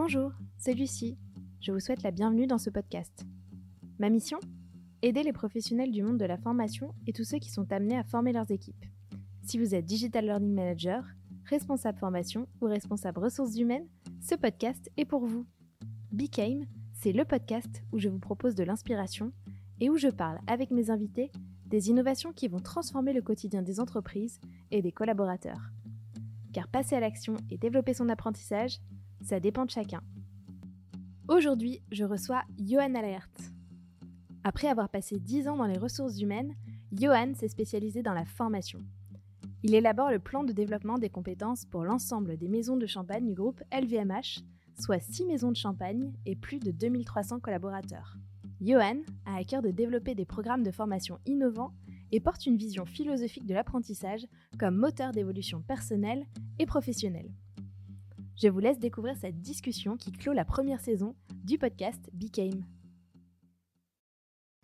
Bonjour, c'est Lucie. Je vous souhaite la bienvenue dans ce podcast. Ma mission Aider les professionnels du monde de la formation et tous ceux qui sont amenés à former leurs équipes. Si vous êtes Digital Learning Manager, responsable formation ou responsable ressources humaines, ce podcast est pour vous. Became, c'est le podcast où je vous propose de l'inspiration et où je parle avec mes invités des innovations qui vont transformer le quotidien des entreprises et des collaborateurs. Car passer à l'action et développer son apprentissage, ça dépend de chacun. Aujourd'hui, je reçois Johan Alert. Après avoir passé 10 ans dans les ressources humaines, Johan s'est spécialisé dans la formation. Il élabore le plan de développement des compétences pour l'ensemble des maisons de champagne du groupe LVMH, soit 6 maisons de champagne et plus de 2300 collaborateurs. Johan a à cœur de développer des programmes de formation innovants et porte une vision philosophique de l'apprentissage comme moteur d'évolution personnelle et professionnelle. Je vous laisse découvrir cette discussion qui clôt la première saison du podcast Became.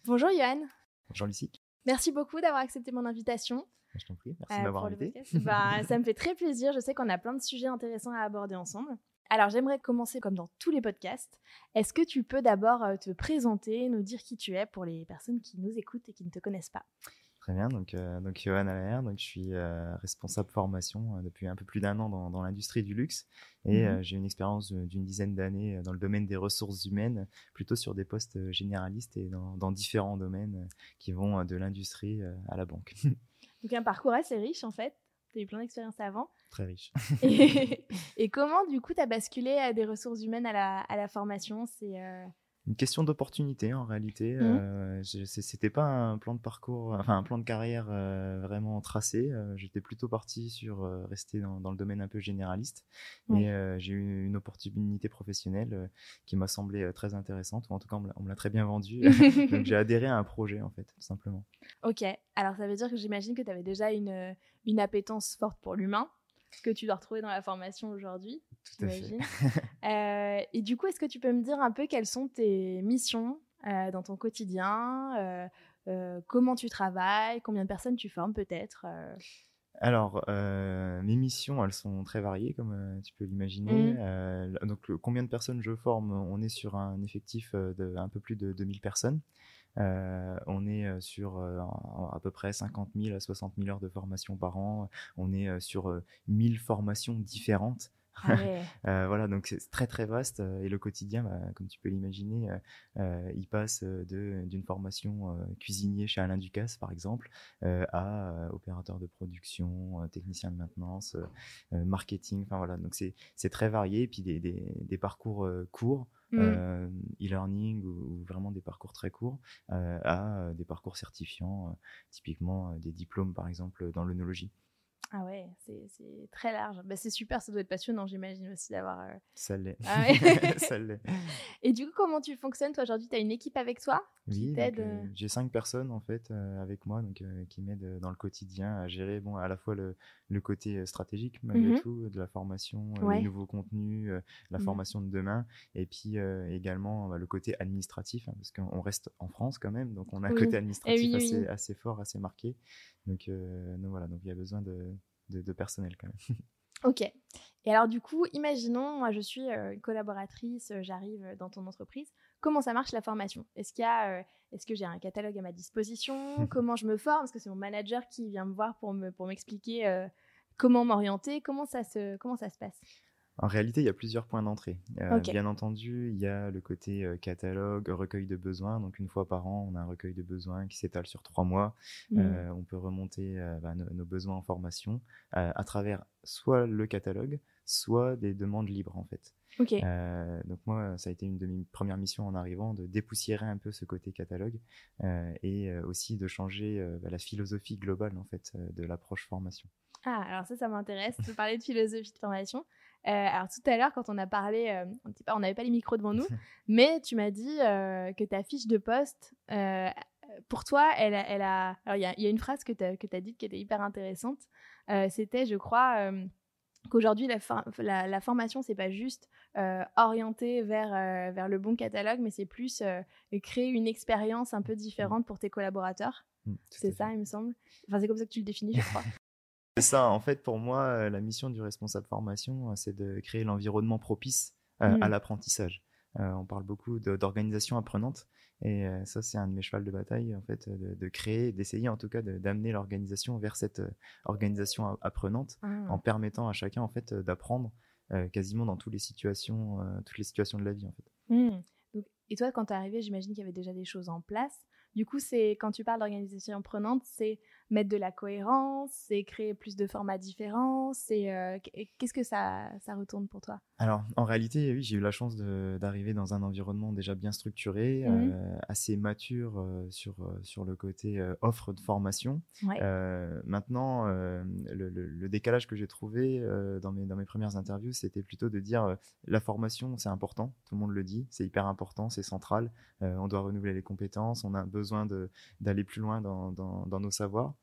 Bonjour Johan. Bonjour Lucie. Merci beaucoup d'avoir accepté mon invitation. Je t'en prie, merci de m'avoir invité. Bah, ça me fait très plaisir. Je sais qu'on a plein de sujets intéressants à aborder ensemble. Alors j'aimerais commencer comme dans tous les podcasts. Est-ce que tu peux d'abord euh, te présenter, nous dire qui tu es pour les personnes qui nous écoutent et qui ne te connaissent pas? Très bien, donc, euh, donc Johan Allaire, donc je suis euh, responsable formation euh, depuis un peu plus d'un an dans, dans l'industrie du luxe et mmh j'ai une expérience d'une dizaine d'années dans le domaine des ressources humaines, plutôt sur des postes généralistes et dans, dans différents domaines qui vont de l'industrie à la banque. donc un parcours assez riche en fait, tu as eu plein d'expériences avant. Très riche. et, et, comment du coup tu as basculé à des ressources humaines à la, à la formation? C'est une question d'opportunité en réalité. Mmh. Euh, C'était pas un plan de parcours, enfin un plan de carrière euh, vraiment tracé. Euh, j'étais plutôt parti sur euh, rester dans, dans, le domaine un peu généraliste. Mais euh, j'ai eu une opportunité professionnelle qui m'a semblé très intéressante, ou en tout cas on me l'a très bien vendue. Donc j'ai adhéré à un projet en fait, tout simplement. Ok, alors ça veut dire que j'imagine que tu avais déjà une, une appétence forte pour l'humain que tu dois retrouver dans la formation aujourd'hui. Tout à fait. Euh, et du coup, est-ce que tu peux me dire un peu quelles sont tes missions euh, dans ton quotidien euh, Comment tu travailles Combien de personnes tu formes peut-être alors, mes missions, elles sont très variées, comme tu peux l'imaginer. Mmh. donc, combien de personnes je forme On est sur un effectif de un peu plus de 2000 personnes. Euh, on est euh, sur euh, à peu près 50 000 à 60 000 heures de formation par an. On est sur 1000 formations différentes. Ah voilà, donc c'est très très vaste et le quotidien, bah, comme tu peux l'imaginer, il passe d'une formation cuisinier chez Alain Ducasse par exemple à opérateur de production, technicien de maintenance, marketing. Enfin voilà, donc c'est très varié et puis des, des parcours courts. Mmh. Euh, e-learning ou, vraiment des parcours très courts euh, à euh, des parcours certifiants, typiquement des diplômes par exemple dans l'œnologie. Ah ouais, c'est très large. Bah, c'est super, ça doit être passionnant, j'imagine aussi d'avoir. Euh, ça l'est. Ah. Et du coup, comment tu fonctionnes Toi, aujourd'hui, tu as une équipe avec toi Oui, euh, j'ai cinq personnes en fait euh, avec moi donc, qui m'aident dans le quotidien à gérer bon, à la fois le, le côté stratégique, malgré mmh tout, de la formation, les nouveaux contenus, la mmh. formation de demain, et puis également bah, le côté administratif, hein, parce qu'on reste en France quand même, donc on a un côté eh administratif assez, assez, fort, assez marqué. Donc, donc voilà, donc il y a besoin de de, personnel quand même. Ok. Et alors du coup, imaginons, moi je suis euh, collaboratrice, euh, j'arrive dans ton entreprise. Comment ça marche la formation? Est-ce qu'il y a, euh, est-ce que j'ai un catalogue à ma disposition? Comment je me forme? Est-ce que c'est mon manager qui vient me voir pour me pour m'expliquer comment m'orienter? Comment ça se comment ça se passe? En réalité, il y a plusieurs points d'entrée. Euh, bien entendu, il y a le côté euh, catalogue, recueil de besoins. Donc, une fois par an, on a un recueil de besoins qui s'étale sur trois mois. Mmh. Euh, on peut remonter bah, nos, besoins en formation à travers soit le catalogue, soit des demandes libres, en fait. donc moi, ça a été une de mes premières missions en arrivant, de dépoussiérer un peu ce côté catalogue et aussi de changer bah, la philosophie globale en fait de l'approche formation. Ah, alors ça, ça m'intéresse de parler de philosophie de formation. Euh, alors tout à l'heure, quand on a parlé, euh, on n'avait pas les micros devant nous, mais tu m'as dit euh, que ta fiche de poste, pour toi, elle, elle a... Alors il y a, y a, une phrase que tu as, as dite qui était hyper intéressante. C'était, je crois, qu'aujourd'hui, la, la, la, formation, c'est pas juste orienter vers, vers le bon catalogue, mais c'est plus créer une expérience un peu différente pour tes collaborateurs. Mmh, c'est ça, il me semble. Enfin, c'est comme ça que tu le définis, je crois. C'est ça, en fait, pour moi, euh, la mission du responsable formation, euh, c'est de créer l'environnement propice à mmh. l'apprentissage. on parle beaucoup d'organisation apprenante. Et ça, c'est un de mes chevals de bataille, en fait, de, créer, d'essayer en tout cas d'amener l'organisation vers cette organisation apprenante, ah. en permettant à chacun en fait d'apprendre quasiment dans toutes les situations, toutes les situations de la vie en fait. Mmh. et toi, quand tu es arrivé, j'imagine qu'il y avait déjà des choses en place. Du coup, c'est quand tu parles d'organisation apprenante, c'est mettre de la cohérence, c'est créer plus de formats différents, c'est euh, qu'est-ce que ça, ça retourne pour toi? Alors, en réalité, oui, j'ai eu la chance d'arriver dans un environnement déjà bien structuré, mmh euh, assez mature euh, sur, sur le côté offre de formation. maintenant, le, décalage que j'ai trouvé dans, mes, dans mes premières interviews, c'était plutôt de dire la formation, c'est important, tout le monde le dit, c'est hyper important, c'est central, on doit renouveler les compétences, on a besoin d'aller plus loin dans, dans, dans nos savoirs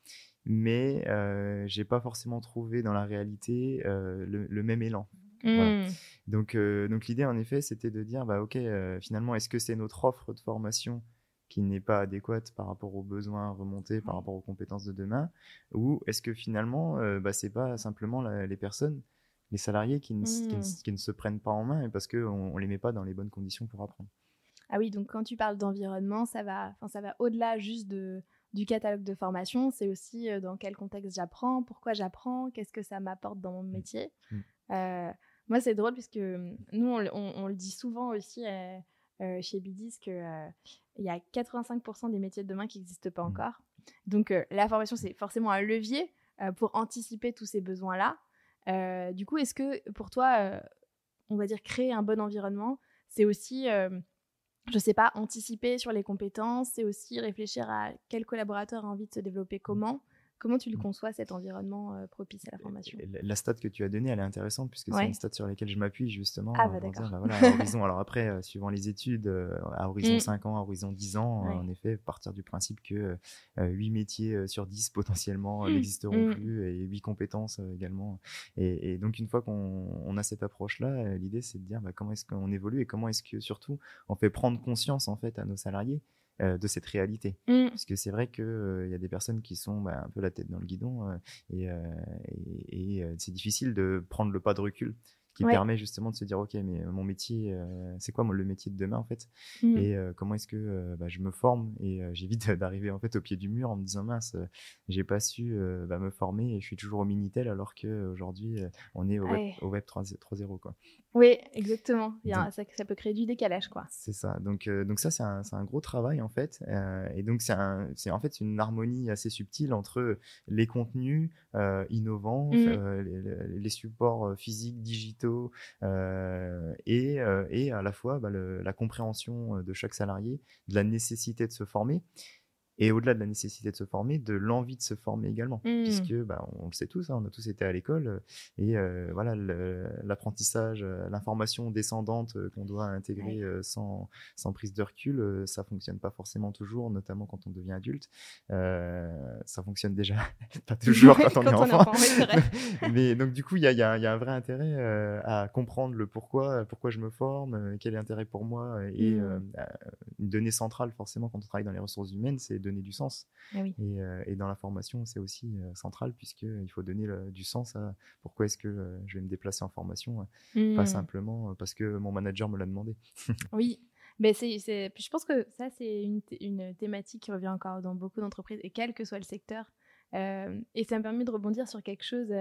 mais euh, j'ai pas forcément trouvé dans la réalité euh, le, même élan. Mmh. Donc, euh, donc l'idée en effet, c'était de dire, bah ok, euh, finalement, est-ce que c'est notre offre de formation qui n'est pas adéquate par rapport aux besoins remontés, par rapport aux compétences de demain, ou est-ce que finalement, bah, c'est pas simplement les personnes, les salariés qui ne, qui, ne, mmh. se prennent pas en main parce qu'on on les met pas dans les bonnes conditions pour apprendre? Ah oui, donc quand tu parles d'environnement, ça va, ça va au-delà juste de du catalogue de formation, c'est aussi euh, dans quel contexte j'apprends, pourquoi j'apprends, qu'est-ce que ça m'apporte dans mon mmh. métier. Mmh. Euh, moi, c'est drôle puisque mmh, nous, on, le dit souvent aussi euh, chez Bidis qu'il il y a 85% des métiers de demain qui n'existent pas encore. Donc, la formation, c'est forcément un levier pour anticiper tous ces besoins-là. du coup, est-ce que pour toi, on va dire créer un bon environnement, c'est aussi je sais pas, anticiper sur les compétences, c'est aussi réfléchir à quel collaborateur a envie de se développer comment. Comment tu le mmh. conçois, cet environnement euh, propice à la formation la, stat que tu as donnée, elle est intéressante puisque c'est une stat sur laquelle je m'appuie justement. Ah, bah, d'accord. Bah, horizon, alors après, euh, suivant les études, euh, à horizon 5 mmh. ans, à horizon 10 ans, en effet, partir du principe que 8 métiers sur 10 potentiellement mmh. n'existeront plus et 8 compétences également. Et, donc, une fois qu'on a cette approche-là, l'idée c'est de dire bah, comment est-ce qu'on évolue et comment est-ce que surtout on fait prendre conscience en fait à nos salariés euh, de cette réalité. Mm. Parce que c'est vrai qu'il euh, y a des personnes qui sont bah, un peu la tête dans le guidon euh, et, et c'est difficile de prendre le pas de recul qui permet justement de se dire ok mais mon métier euh, c'est quoi le métier de demain en fait? Mmh. et euh, comment est-ce que euh, bah, je me forme? Et j'évite d'arriver en fait au pied du mur en me disant mince j'ai pas su bah, me former et je suis toujours au minitel alors que aujourd'hui on est au web, au web 3.0 quoi oui exactement. Il y a ça, ça, peut créer du décalage quoi. C'est ça. Donc donc ça c'est un, un, gros travail en fait. Et donc c'est en fait une harmonie assez subtile entre les contenus innovants mmh. les, les, supports physiques digitaux euh, et, euh, et, à la fois bah, la compréhension euh, de chaque salarié de la nécessité de se former et au-delà de la nécessité de se former, de l'envie de se former également, mmh. puisque bah, on le sait tous, hein, on a tous été à l'école, euh, et euh, voilà l'apprentissage, euh, l'information descendante qu'on doit intégrer sans, sans, prise de recul, ça fonctionne pas forcément toujours, notamment quand on devient adulte. ça fonctionne déjà pas toujours quand on est enfant. Mais donc du coup, il y a, y, a, y a, un vrai intérêt à comprendre le pourquoi, pourquoi je me forme, quel est l'intérêt pour moi, et mmh. une donnée centrale forcément quand on travaille dans les ressources humaines, c'est donner du sens. Ah euh, et, dans la formation, c'est aussi euh, central puisqu'il faut donner du sens à pourquoi est-ce que euh, je vais me déplacer en formation, pas mmh. simplement parce que mon manager me l'a demandé. oui, mais c'est, je pense que ça, c'est une, une, thématique qui revient encore dans beaucoup d'entreprises, et quel que soit le secteur. et ça me permet de rebondir sur quelque chose.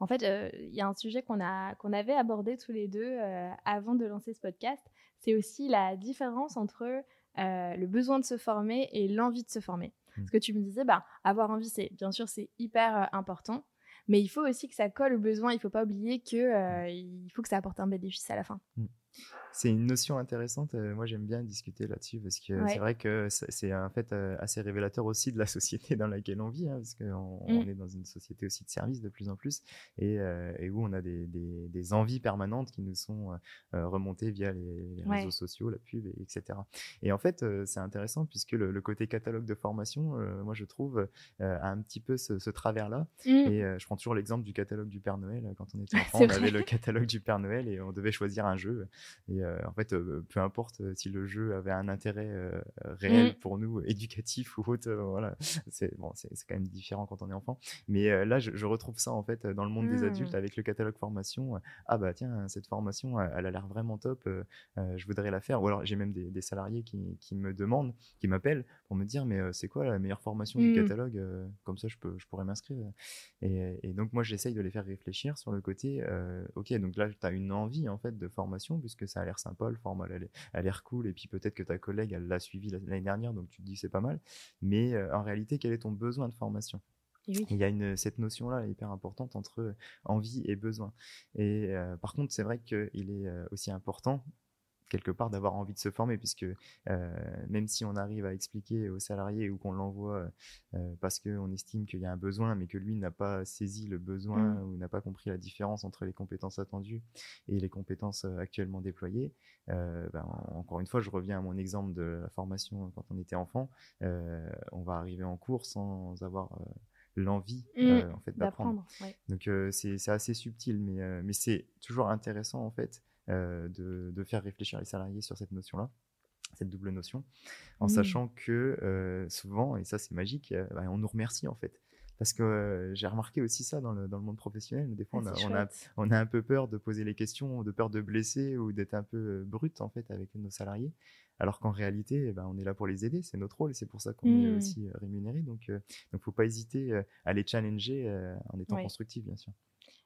en fait, il y a un sujet qu'on, a, qu'on avait abordé tous les deux avant de lancer ce podcast. C'est aussi la différence entre euh, le besoin de se former et l'envie de se former. Ce mmh. Parce que tu me disais, bah, avoir envie, c'est bien sûr, c'est hyper euh, important, mais il faut aussi que ça colle au besoin. Il ne faut pas oublier qu'il euh, il faut que ça apporte un bénéfice à la fin. Mmh. C'est une notion intéressante. Euh, moi, j'aime bien discuter là-dessus parce que c'est vrai que c'est en fait euh, assez révélateur aussi de la société dans laquelle on vit, hein, parce qu'on mmh. est dans une société aussi de service de plus en plus et, euh, et où on a des, des, des, envies permanentes qui nous sont remontées via les, réseaux sociaux, la pub, etc. Et en fait, c'est intéressant puisque le, côté catalogue de formation, moi, je trouve, a un petit peu ce, travers-là. Mmh. Et je prends toujours l'exemple du catalogue du Père Noël. Quand on était enfant, on avait le catalogue du Père Noël et on devait choisir un jeu. Et en fait, peu importe si le jeu avait un intérêt réel mmh. pour nous, éducatif ou autre, voilà, c'est bon, c'est quand même différent quand on est enfant. Mais là, je, retrouve ça en fait dans le monde des adultes mmh. avec le catalogue formation. ah bah tiens, cette formation, elle a l'air vraiment top, je voudrais la faire. Ou alors j'ai même des, salariés qui, qui, me demandent, qui m'appellent pour me dire, mais c'est quoi la meilleure formation du mmh. catalogue Comme ça, je, peux, je pourrais m'inscrire. Et, et, donc moi, j'essaye de les faire réfléchir sur le côté, ok, donc là, tu as une envie en fait de formation puisque ça a l'air sympa, le format a l'air cool, et puis peut-être que ta collègue, elle l'a suivi l'année dernière, donc tu te dis c'est pas mal. Mais en réalité, quel est ton besoin de formation? Il y a une, cette notion-là hyper importante entre envie et besoin. Et par contre, c'est vrai qu'il est aussi important quelque part d'avoir envie de se former, puisque euh, même si on arrive à expliquer aux salariés ou qu'on l'envoie euh, parce qu'on estime qu'il y a un besoin, mais que lui n'a pas saisi le besoin mmh. ou n'a pas compris la différence entre les compétences attendues et les compétences euh, actuellement déployées, ben, encore une fois, je reviens à mon exemple de la formation quand on était enfant, on va arriver en cours sans avoir l'envie mmh. en fait d'apprendre. Donc c'est assez subtil, mais, mais c'est toujours intéressant en fait euh, de, faire réfléchir les salariés sur cette notion-là cette double notion, en mmh. sachant que euh, souvent, et ça c'est magique, euh, bah, on nous remercie en fait. Parce que j'ai remarqué aussi ça dans le, dans le, monde professionnel. Des fois, ah, on, a, on, a, un peu peur de poser les questions, de peur de blesser ou d'être un peu brut en fait avec nos salariés. Alors qu'en réalité, eh ben, on est là pour les aider, c'est notre rôle et c'est pour ça qu'on est mmh. aussi rémunéré. Donc, il ne faut pas hésiter à les challenger en étant constructif, bien sûr.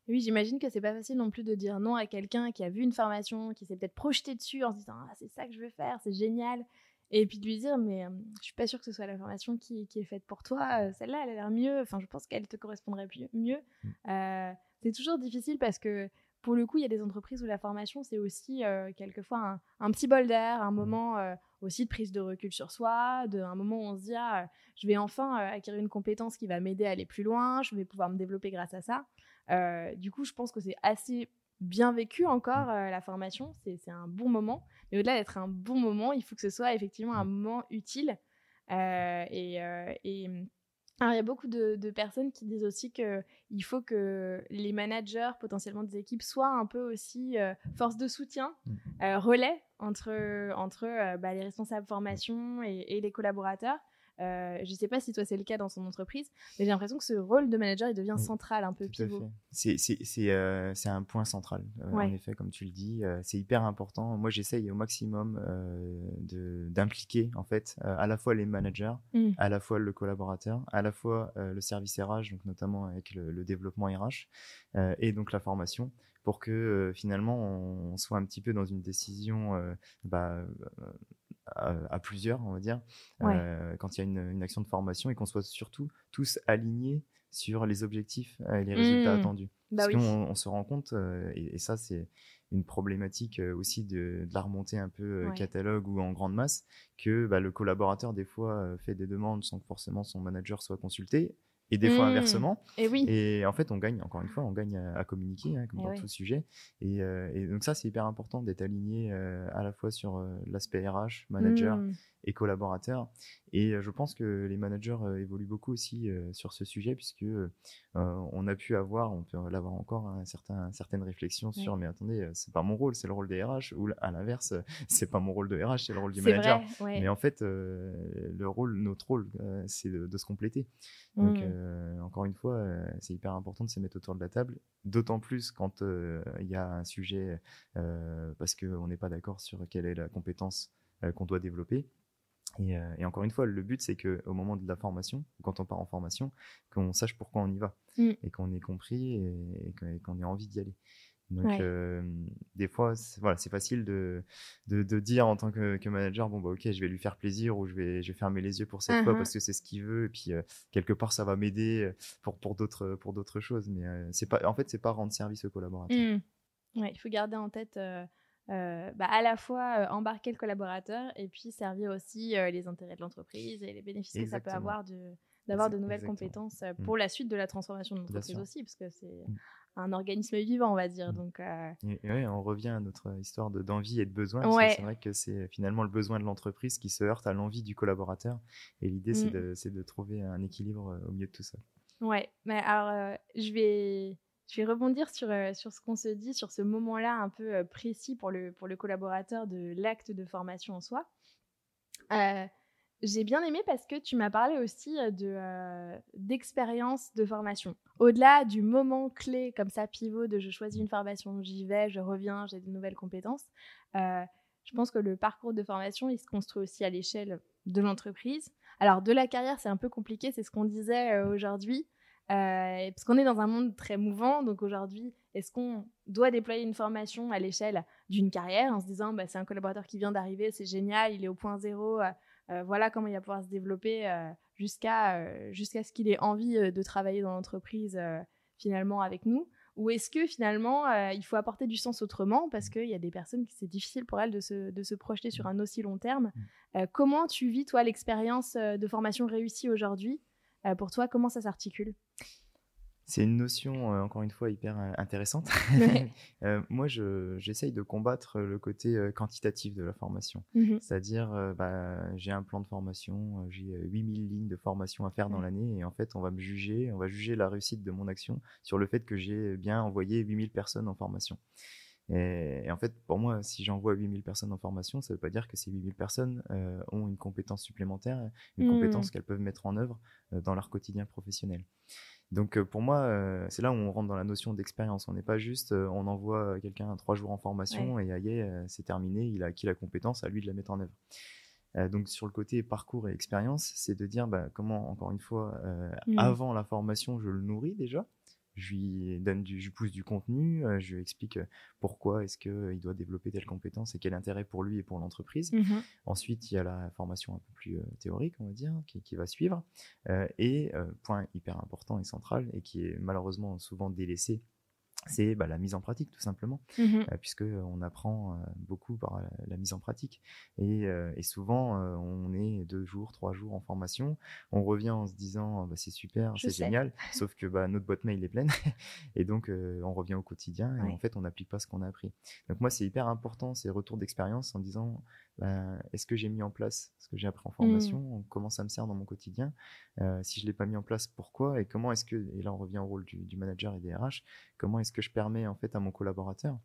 Oui, j'imagine que c'est pas facile non plus de dire non à quelqu'un qui a vu une formation, qui s'est peut-être projeté dessus en se disant ah, c'est ça que je veux faire, c'est génial. Et puis de lui dire mais je je suis pas sûre que ce soit la formation qui, est faite pour toi, euh, celle-là elle a l'air mieux, enfin je pense qu'elle te correspondrait mieux. Mmh. Euh, c'est toujours difficile parce que pour le coup il y a des entreprises où la formation c'est aussi euh, quelquefois un, petit bol d'air, un mmh. moment aussi de prise de recul sur soi, de un moment où on se dit ah, je vais enfin acquérir une compétence qui va m'aider à aller plus loin, je vais pouvoir me développer grâce à ça. Euh, du coup, je pense que c'est assez bien vécu encore mmh. euh, la formation. C'est un bon moment. Mais au-delà d'être un bon moment, il faut que ce soit effectivement un mmh. moment utile. Euh, et, mmh, il y a beaucoup de, personnes qui disent aussi qu'il faut que les managers potentiellement des équipes soient un peu aussi force de soutien, relais entre, entre bah, les responsables formation et les collaborateurs. Euh, je ne sais pas si toi c'est le cas dans son entreprise, mais j'ai l'impression que ce rôle de manager il devient central, un peu pivot. Euh, c'est un point central, euh, en effet, comme tu le dis. c'est hyper important. Moi j'essaye au maximum d'impliquer en fait à la fois les managers, mmh. à la fois le collaborateur, à la fois le service RH, donc notamment avec le, développement RH et donc la formation pour que finalement on, soit un petit peu dans une décision bah, à, plusieurs, on va dire, euh, quand il y a une, action de formation et qu'on soit surtout tous alignés sur les objectifs et les résultats mmh. attendus. Bah Parce qu'on on se rend compte, euh, et, ça c'est une problématique euh, aussi de, la remontée un peu catalogue ou en grande masse, que bah, le collaborateur des fois fait des demandes sans que forcément son manager soit consulté, et des fois mmh. inversement. Et, oui. et en fait, on gagne, encore une fois, on gagne à, communiquer, hein, comme dans tout sujet. Et, et, donc ça, c'est hyper important d'être aligné à la fois sur l'aspect RH, manager, mmh et collaborateurs. Et euh, je pense que les managers euh, évoluent beaucoup aussi euh, sur ce sujet, puisque on a pu avoir, on peut l'avoir encore, un certain, certaines réflexions sur mais attendez, c'est pas mon rôle, c'est le rôle des RH, ou à l'inverse, c'est pas mon rôle de RH, c'est le rôle du manager. Mais en fait, le rôle, notre rôle, c'est de, se compléter. Donc, mmh. encore une fois, c'est hyper important de se mettre autour de la table, d'autant plus quand il y a un sujet parce qu'on n'est pas d'accord sur quelle est la compétence qu'on doit développer. Euh, et, encore une fois, le but, c'est qu'au moment de la formation, quand on part en formation, qu'on sache pourquoi on y va mm. et qu'on ait compris et, qu'on ait envie d'y aller. Donc, euh, des fois, voilà, c'est facile de, de, dire en tant que, manager, bon, bah, ok, je vais lui faire plaisir ou je vais, je vais fermer les yeux pour cette fois uh-huh. parce que c'est ce qu'il veut. Et puis, euh, quelque part, ça va m'aider pour, pour d'autres, pour d'autres choses. Mais c'est pas, en fait, c'est pas rendre service aux collaborateurs. Mm. Ouais, il faut garder en tête euh, bah, à la fois euh, embarquer le collaborateur et puis servir aussi euh, les intérêts de l'entreprise et les bénéfices que ça peut avoir d'avoir de nouvelles compétences mm. pour la suite de la transformation de l'entreprise aussi, parce que c'est mm. un organisme vivant, on va dire. Mm. Donc, et, on revient à notre histoire d'envie et de besoin. C'est vrai que c'est finalement le besoin de l'entreprise qui se heurte à l'envie du collaborateur. Et l'idée, c'est de, de, trouver un équilibre au milieu de tout ça. Ouais, mais alors, je vais je vais rebondir sur, sur ce qu'on se dit, sur ce moment-là un peu précis pour le, collaborateur de l'acte de formation en soi. J'ai bien aimé parce que tu m'as parlé aussi de d'expérience de formation. Au-delà du moment clé comme ça pivot de je choisis une formation, j'y vais, je reviens, j'ai de nouvelles compétences. je pense que le parcours de formation, il se construit aussi à l'échelle de l'entreprise. Alors de la carrière, c'est un peu compliqué, c'est ce qu'on disait aujourd'hui. Euh, parce qu'on est dans un monde très mouvant, donc aujourd'hui, est-ce qu'on doit déployer une formation à l'échelle d'une carrière en se disant bah, c'est un collaborateur qui vient d'arriver, c'est génial, il est au point zéro, euh, euh, voilà comment il va pouvoir se développer jusqu'à jusqu'à ce qu'il ait envie de travailler dans l'entreprise finalement avec nous? Ou est-ce que finalement il faut apporter du sens autrement parce qu'il y a des personnes qui c'est difficile pour elles de se, de se, projeter sur un aussi long terme? Mmh. Comment tu vis toi l'expérience de formation réussie aujourd'hui? Pour toi, comment ça s'articule? C'est une notion, euh, encore une fois, hyper euh, intéressante. moi, j'essaye de combattre le côté quantitatif de la formation. Mmh C'est-à-dire, bah, j'ai un plan de formation, j'ai 8000 lignes de formation à faire dans l'année, et en fait, on va me juger, on va juger la réussite de mon action sur le fait que j'ai bien envoyé 8000 personnes en formation. Et, en fait, pour moi, si j'envoie 8000 personnes en formation, ça ne veut pas dire que ces 8000 personnes euh, ont une compétence supplémentaire, une compétence mmh. qu'elles peuvent mettre en œuvre euh, dans leur quotidien professionnel. Donc euh, pour moi, c'est là où on rentre dans la notion d'expérience. On n'est pas juste, on envoie quelqu'un trois jours en formation et aïe, c'est terminé, il a acquis la compétence, à lui de la mettre en œuvre. donc sur le côté parcours et expérience, c'est de dire bah, comment, encore une fois, mmh. avant la formation, je le nourris déjà je lui donne du, je pousse du contenu, euh, je lui explique euh, pourquoi est-ce qu'il euh, doit développer telle compétence et quel intérêt pour lui et pour l'entreprise. Mmh Ensuite, il y a la formation un peu plus théorique, on va dire, qui, qui va suivre. et point hyper important et central et qui est malheureusement souvent délaissé c'est bah, la mise en pratique tout simplement, mmh euh, puisque on apprend euh, beaucoup par la mise en pratique. Et, euh, souvent, on est deux jours, trois jours en formation, on revient en se disant bah, c'est super, c'est génial, sauf que bah, notre boîte mail est pleine, et donc on revient au quotidien et en fait on n'applique pas ce qu'on a appris. Donc moi c'est hyper important ces retours d'expérience en disant bah, est-ce que j'ai mis en place ce que j'ai appris en formation? Mmh. Comment ça me sert dans mon quotidien? Euh, Si je ne l'ai pas mis en place, pourquoi? Et comment est-ce que, et là on revient au rôle du, manager et des RH, comment est-ce que je permets en fait à mon collaborateur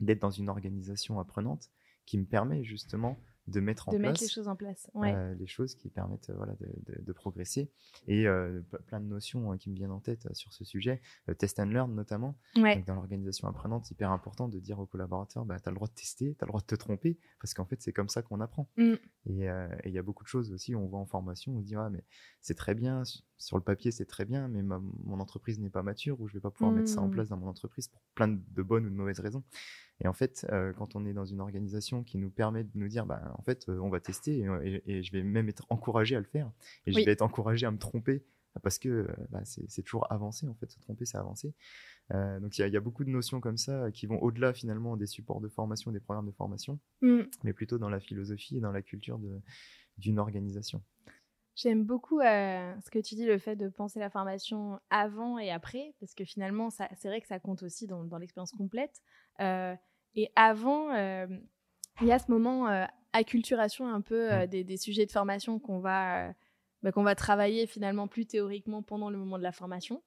d'être dans une organisation apprenante qui me permet justement de mettre en de place mettre les choses en place euh, les choses qui permettent voilà de, de, progresser. Et euh, plein de notions hein, qui me viennent en tête euh, sur ce sujet test and learn notamment. Donc, dans l'organisation apprenante hyper important de dire aux collaborateurs bah, tu as le droit de tester tu as le droit de te tromper parce qu'en fait c'est comme ça qu'on apprend. Mm. et il y a beaucoup de choses aussi on voit en formation on se dit ah, mais c'est très bien sur le papier c'est très bien mais mon entreprise n'est pas mature ou je vais pas pouvoir mettre ça en mm. place dans mon entreprise pour plein de bonnes ou de mauvaises raisons et en fait, euh, quand on est dans une organisation qui nous permet de nous dire, bah, en fait, euh, on va tester et, je vais même être encouragé à le faire et je vais être encouragé à me tromper parce que euh, bah, c'est toujours avancer en fait, se tromper, c'est avancer. donc il y, a beaucoup de notions comme ça qui vont au-delà finalement des supports de formation, des programmes de formation, mmh. mais plutôt dans la philosophie et dans la culture d'une organisation. J'aime beaucoup ce que tu dis, le fait de penser la formation avant et après, parce que finalement, c'est vrai que ça compte aussi dans, dans l'expérience complète. Et avant, euh, il y a ce moment euh, acculturation un peu euh, des, sujets de formation qu'on va, bah, qu'on va travailler finalement plus théoriquement pendant le moment de la formation.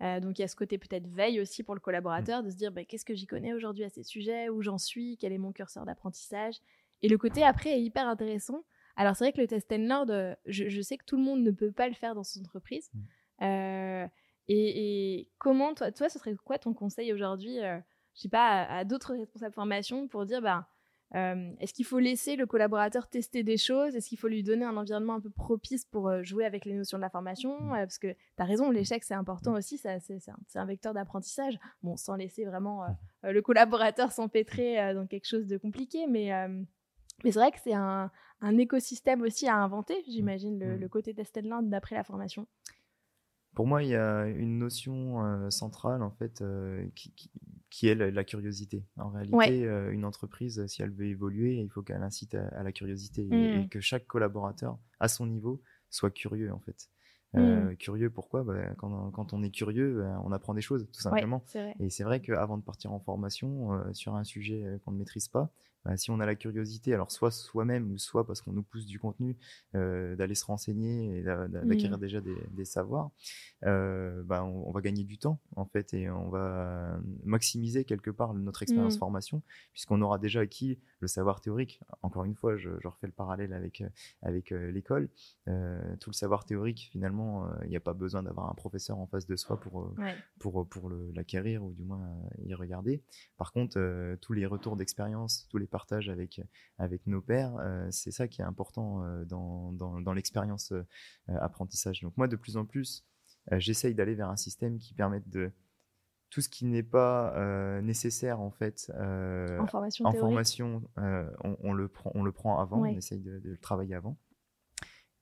donc il y a ce côté peut-être veille aussi pour le collaborateur de se dire bah, qu'est-ce que j'y connais aujourd'hui à ces sujets, où j'en suis, quel est mon curseur d'apprentissage? Et le côté après est hyper intéressant. Alors c'est vrai que le test and learn, je, sais que tout le monde ne peut pas le faire dans son entreprise. et, et, comment toi, toi, ce serait quoi ton conseil aujourd'hui je sais pas, à, d'autres responsables formation pour dire, bah, euh, est-ce qu'il faut laisser le collaborateur tester des choses? Est-ce qu'il faut lui donner un environnement un peu propice pour euh, jouer avec les notions de la formation? Mmh. euh, Parce que tu as raison, l'échec c'est important aussi, c'est un, vecteur d'apprentissage. Bon, sans laisser vraiment mmh. le collaborateur s'empêtrer dans quelque chose de compliqué, mais, mais c'est vrai que c'est un, écosystème aussi à inventer, j'imagine, le, mmh. le, côté test and learn d'après la formation. Pour moi, il y a une notion centrale en fait qui, qui est la, curiosité. En réalité, euh, une entreprise, si elle veut évoluer, il faut qu'elle incite à, la curiosité et, mmh. que chaque collaborateur, à son niveau, soit curieux en fait. Mmh. Curieux, pourquoi? Bah, quand, on est curieux, bah, on apprend des choses, tout simplement. Et c'est vrai qu'avant de partir en formation sur un sujet qu'on ne maîtrise pas, bah, si on a la curiosité, alors soit soi-même ou soit parce qu'on nous pousse du contenu, euh, d'aller se renseigner et d'acquérir mmh. déjà des, savoirs, euh, bah, on, va gagner du temps en fait et on va maximiser quelque part notre expérience mmh. formation puisqu'on aura déjà acquis le savoir théorique. Encore une fois, je, refais le parallèle avec avec euh, l'école. tout le savoir théorique, finalement, il n'y a pas besoin d'avoir un professeur en face de soi pour pour pour l'acquérir ou du moins y regarder. Par contre, tous les retours d'expérience, tous les partage avec, avec nos pairs, euh, c'est ça qui est important euh, dans, dans, l'expérience euh, apprentissage. Donc moi, de plus en plus, j'essaye d'aller vers un système qui permette de tout ce qui n'est pas nécessaire en fait en formation, en formation on, le prend, on le prend avant, on essaye de, le travailler avant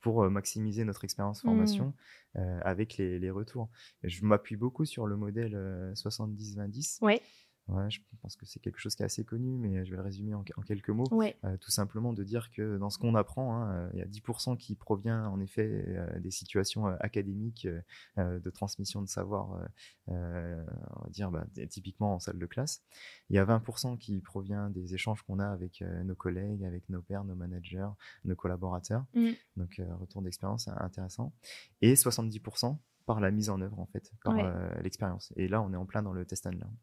pour maximiser notre expérience mmh. formation avec les, les, retours. je m'appuie beaucoup sur le modèle 70-20-10. Ouais. Ouais, je pense que c'est quelque chose qui est assez connu, mais je vais le résumer en, quelques mots. Euh, tout simplement de dire que dans ce qu'on apprend, hein, euh, il y a 10% qui provient en effet euh, des situations académiques de transmission de savoir, on va dire bah, typiquement en salle de classe. Il y a 20% qui provient des échanges qu'on a avec nos collègues, avec nos pairs, nos managers, nos collaborateurs. Mmh. Donc retour d'expérience intéressant. Et 70% par la mise en œuvre en fait, par l'expérience. Et là, on est en plein dans le test and learn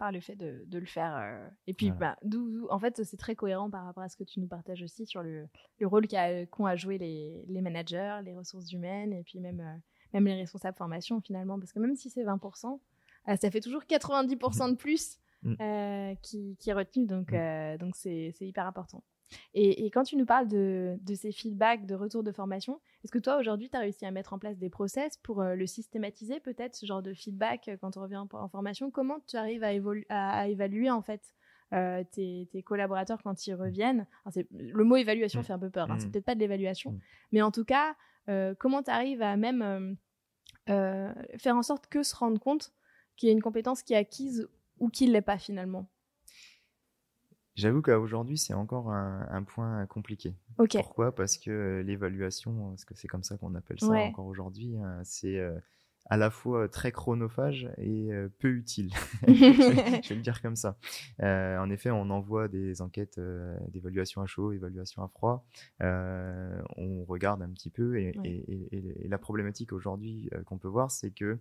par le fait de, de le faire. Euh, et puis, bah, en fait, c'est très cohérent par rapport à ce que tu nous partages aussi sur le, le rôle qu'ont à, jouer les, les, managers, les ressources humaines et puis même, euh, même les responsables formation finalement. Parce que même si c'est 20%, euh, ça fait toujours 90% de plus mm. qui, qui, est retenu. Donc, mm. donc c'est hyper important. Et, quand tu nous parles de, ces feedbacks, de retours de formation, est-ce que toi, aujourd'hui, tu as réussi à mettre en place des process pour euh, le systématiser, peut-être, ce genre de feedback euh, quand on revient en, formation? Comment tu arrives à, à, évaluer, en fait, euh, tes, collaborateurs quand ils reviennent? Le mot évaluation mmh. fait un peu peur, hein, c'est mmh. peut-être pas de l'évaluation, mmh. mais en tout cas, comment tu arrives à même faire en sorte que se rendre compte qu'il y a une compétence qui est acquise ou qu'il ne l'est pas finalement? J'avoue qu'aujourd'hui, c'est encore un, point compliqué. Pourquoi? Parce que euh, l'évaluation, parce que c'est comme ça qu'on appelle ça encore aujourd'hui, hein, c'est euh, à la fois très chronophage et euh, peu utile. je vais le dire comme ça. en effet, on envoie des enquêtes d'évaluation à chaud, évaluation à froid. on regarde un petit peu et, et la problématique aujourd'hui qu'on peut voir, c'est que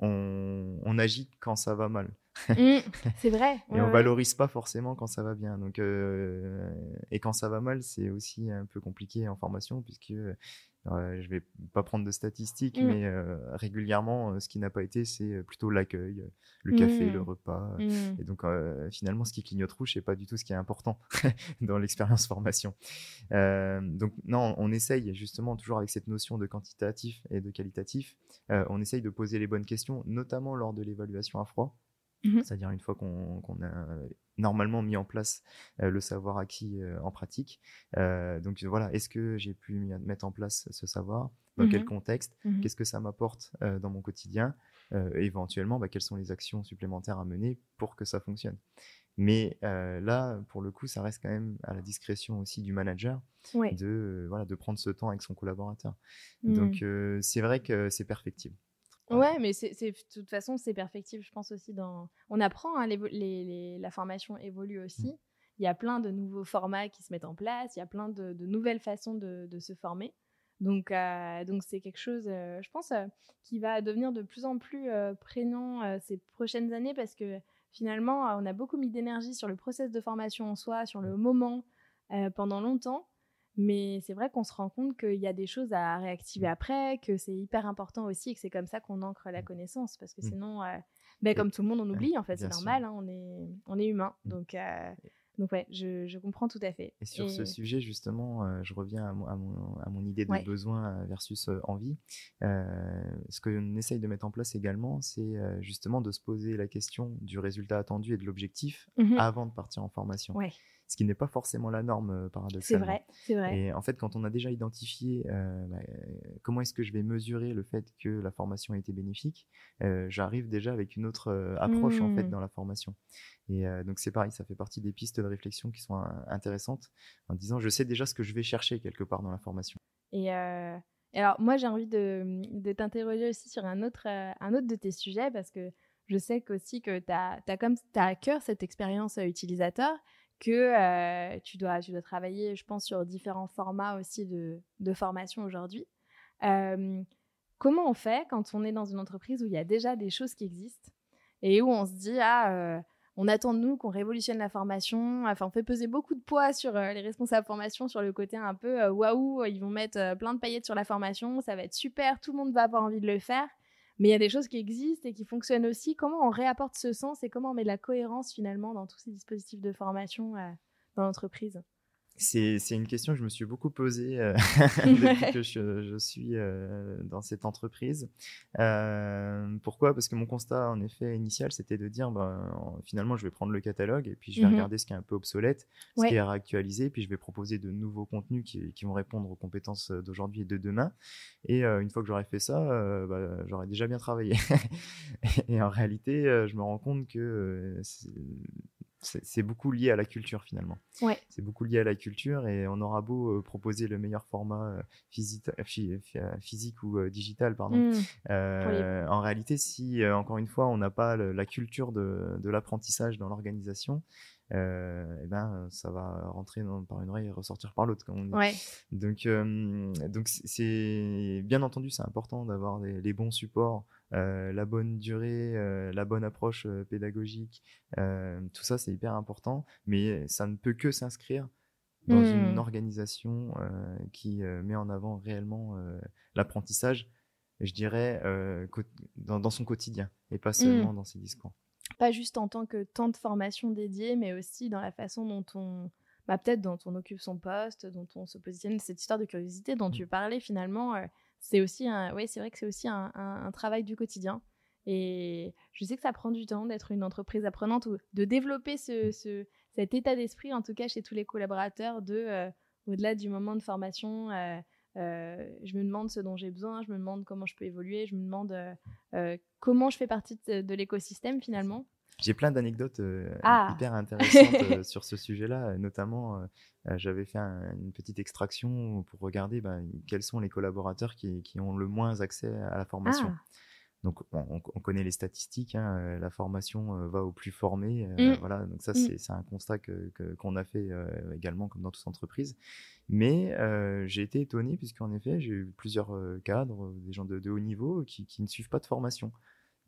on, agit quand ça va mal. Mmh, c'est vrai. et on valorise pas forcément quand ça va bien. Donc, euh, et quand ça va mal, c'est aussi un peu compliqué en formation puisque je je vais pas prendre de statistiques, mmh. mais euh, régulièrement, euh, ce qui n'a pas été, c'est euh, plutôt l'accueil, le café, le mmh. repas. Mmh. Et donc, finalement, ce qui clignote rouge, c'est pas du tout ce qui est important dans l'expérience formation. donc, non, on essaye justement toujours avec cette notion de quantitatif et de qualitatif, on essaye de poser les bonnes questions, notamment lors de l'évaluation à froid. C'est-à-dire une fois qu'on a normalement mis en place euh, le savoir acquis euh, en pratique. Euh, donc voilà, est-ce que j'ai pu mettre en place ce savoir? Dans quel mmh contexte? Mmh Qu'est-ce que ça m'apporte dans mon quotidien? Éventuellement, bah, quelles sont les actions supplémentaires à mener pour que ça fonctionne? Mais là, pour le coup, ça reste quand même à la discrétion aussi du manager de, voilà, de prendre ce temps avec son collaborateur. Donc, mmh. c'est vrai que c'est perfectible. Ouais, mais c'est, de toute façon, c'est perfectible, je pense aussi. Dans... On apprend, hein, les, la formation évolue aussi. Mmh. Il y a plein de nouveaux formats qui se mettent en place, il y a plein de, nouvelles façons de, se former. Donc, euh, donc c'est quelque chose, euh, je pense, euh, qui va devenir de plus en plus prégnant ces prochaines années parce que finalement, on a beaucoup mis d'énergie sur le process de formation en soi, sur le moment pendant longtemps. Mais c'est vrai qu'on se rend compte qu'il y a des choses à réactiver après, que c'est hyper important aussi et que c'est comme ça qu'on ancre la connaissance. Parce que mmh. sinon, euh, ben, comme tout le monde, on oublie, en fait, c'est normal, hein, on, est, on est humain. Mmh. Donc, euh, donc ouais, je, je, comprends tout à fait. Et sur ce sujet, justement, euh, je reviens à mon, à mon, à mon idée de besoin versus envie. ce qu'on essaye de mettre en place également, c'est justement de se poser la question du résultat attendu et de l'objectif mmh avant de partir en formation. Ouais ce qui n'est pas forcément la norme euh, paradoxalement. C'est vrai, c'est vrai. Et en fait, quand on a déjà identifié euh, bah, comment est-ce que je vais mesurer le fait que la formation a été bénéfique, euh, j'arrive déjà avec une autre approche en fait mmh. dans la formation. Et donc c'est pareil, ça fait partie des pistes de réflexion qui sont intéressantes en disant je sais déjà ce que je vais chercher quelque part dans la formation. Et alors, moi, j'ai envie de, de t'interroger aussi sur un autre, un autre de tes sujets parce que je sais aussi que tu as, as, as à cœur cette expérience utilisateur que tu, dois, tu dois travailler, je pense, sur différents formats aussi de, de formation aujourd'hui. comment on fait quand on est dans une entreprise où il y a déjà des choses qui existent et où on se dit, ah, on attend de nous qu'on révolutionne la formation. Enfin, on fait peser beaucoup de poids sur les responsables formation, sur le côté un peu waouh, ils vont mettre plein de paillettes sur la formation, ça va être super, tout le monde va avoir envie de le faire. Mais il y a des choses qui existent et qui fonctionnent aussi. Comment on réapporte ce sens et comment on met de la cohérence finalement dans tous ces dispositifs de formation dans l'entreprise? C'est, une question que je me suis beaucoup posée euh, depuis que je, suis euh, dans cette entreprise. Euh, pourquoi? Parce que mon constat, en effet, initial, c'était de dire, ben, finalement, je vais prendre le catalogue et puis je vais mmh regarder ce qui est un peu obsolète, ce qui est réactualisé, puis je vais proposer de nouveaux contenus qui, qui, vont répondre aux compétences d'aujourd'hui et de demain. Et une fois que j'aurai fait ça, bah, j'aurai déjà bien travaillé. et en réalité, je me rends compte que c'est beaucoup lié à la culture finalement. Ouais. C'est beaucoup lié à la culture et on aura beau euh, proposer le meilleur format euh, physique, euh, physique ou digital, pardon. Mmh. En réalité, si encore une fois on n'a pas la culture de, de l'apprentissage dans l'organisation, euh, et ben ça va rentrer par une oreille et ressortir par l'autre comme on dit. Donc donc c'est bien entendu c'est important d'avoir les, bons supports, euh, la bonne durée, euh, la bonne approche pédagogique, tout ça c'est hyper important, mais ça ne peut que s'inscrire dans une mmh. organisation qui met en avant réellement l'apprentissage, je dirais, dans, dans, son quotidien et pas mmh. seulement dans ses discours pas juste en tant que temps de formation dédié, mais aussi dans la façon dont on, bah, peut-être dont on occupe son poste, dont on se positionne. Cette histoire de curiosité dont mmh. tu parlais, finalement, euh, c'est aussi un, oui, c'est vrai que c'est aussi un, un, travail du quotidien. Et je sais que ça prend du temps d'être une entreprise apprenante ou de développer ce, ce cet état d'esprit, en tout cas chez tous les collaborateurs, de euh, au-delà du moment de formation. Euh, euh, je me demande ce dont j'ai besoin, je me demande comment je peux évoluer, je me demande euh, euh, comment je fais partie de, l'écosystème finalement. J'ai plein d'anecdotes ah. hyper intéressantes sur ce sujet-là. Notamment, j'avais fait une petite extraction pour regarder ben, quels sont les collaborateurs qui, qui, ont le moins accès à la formation. Ah. Donc, on, connaît les statistiques. Hein, la formation euh, va au plus formé. Euh, mmh. Voilà. Donc ça, mmh. c'est un constat que qu'on a fait également, comme dans toute entreprise. Mais j'ai été étonné puisqu'en effet, j'ai eu plusieurs cadres, des gens de, haut niveau, qui, ne suivent pas de formation.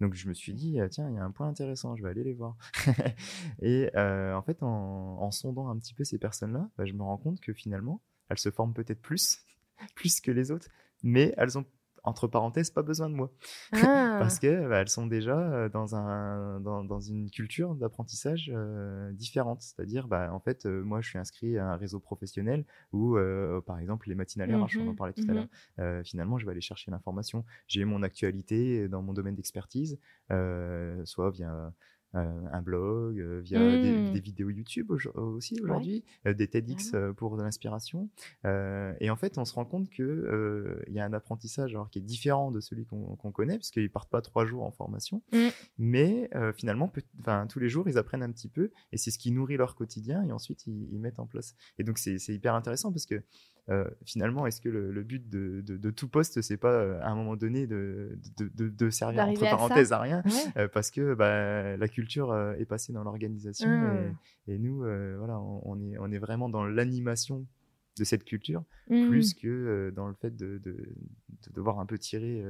Donc je me suis dit, tiens, il y a un point intéressant, je vais aller les voir. et en fait, en, sondant un petit peu ces personnes-là, bah, je me rends compte que finalement, elles se forment peut-être plus, plus que les autres, mais elles ont entre parenthèses, pas besoin de moi. Ah. Parce que bah, elles sont déjà euh, dans, un, dans, une culture d'apprentissage euh, différente. C'est-à-dire, bah, en fait, euh, moi, je suis inscrit à un réseau professionnel où, par exemple, les matinales RH, on en mhm. parlait tout à mhm. l'heure, finalement, je vais aller chercher l'information. J'ai mon actualité dans mon domaine d'expertise, soit via un blog, euh, via mmh. des, vidéos YouTube aussi aujourd'hui, euh, des TEDx pour de l'inspiration. et en fait, on se rend compte qu'il il y a un apprentissage alors, qui est différent de celui qu'on connaît, puisqu'ils ne partent pas trois jours en formation, mmh. mais finalement, tous les jours, ils apprennent un petit peu, et c'est ce qui nourrit leur quotidien, et ensuite, ils, ils mettent en place. Et donc, c'est hyper intéressant, parce que euh, finalement, est-ce que le, but de, tout poste, c'est pas euh, à un moment donné de, de, servir entre parenthèses à, rien, euh, parce que bah, la culture est passée dans l'organisation ah. et, nous, voilà, on, est, on est vraiment dans l'animation de cette culture, mmh. plus que dans le fait de, devoir un peu tirer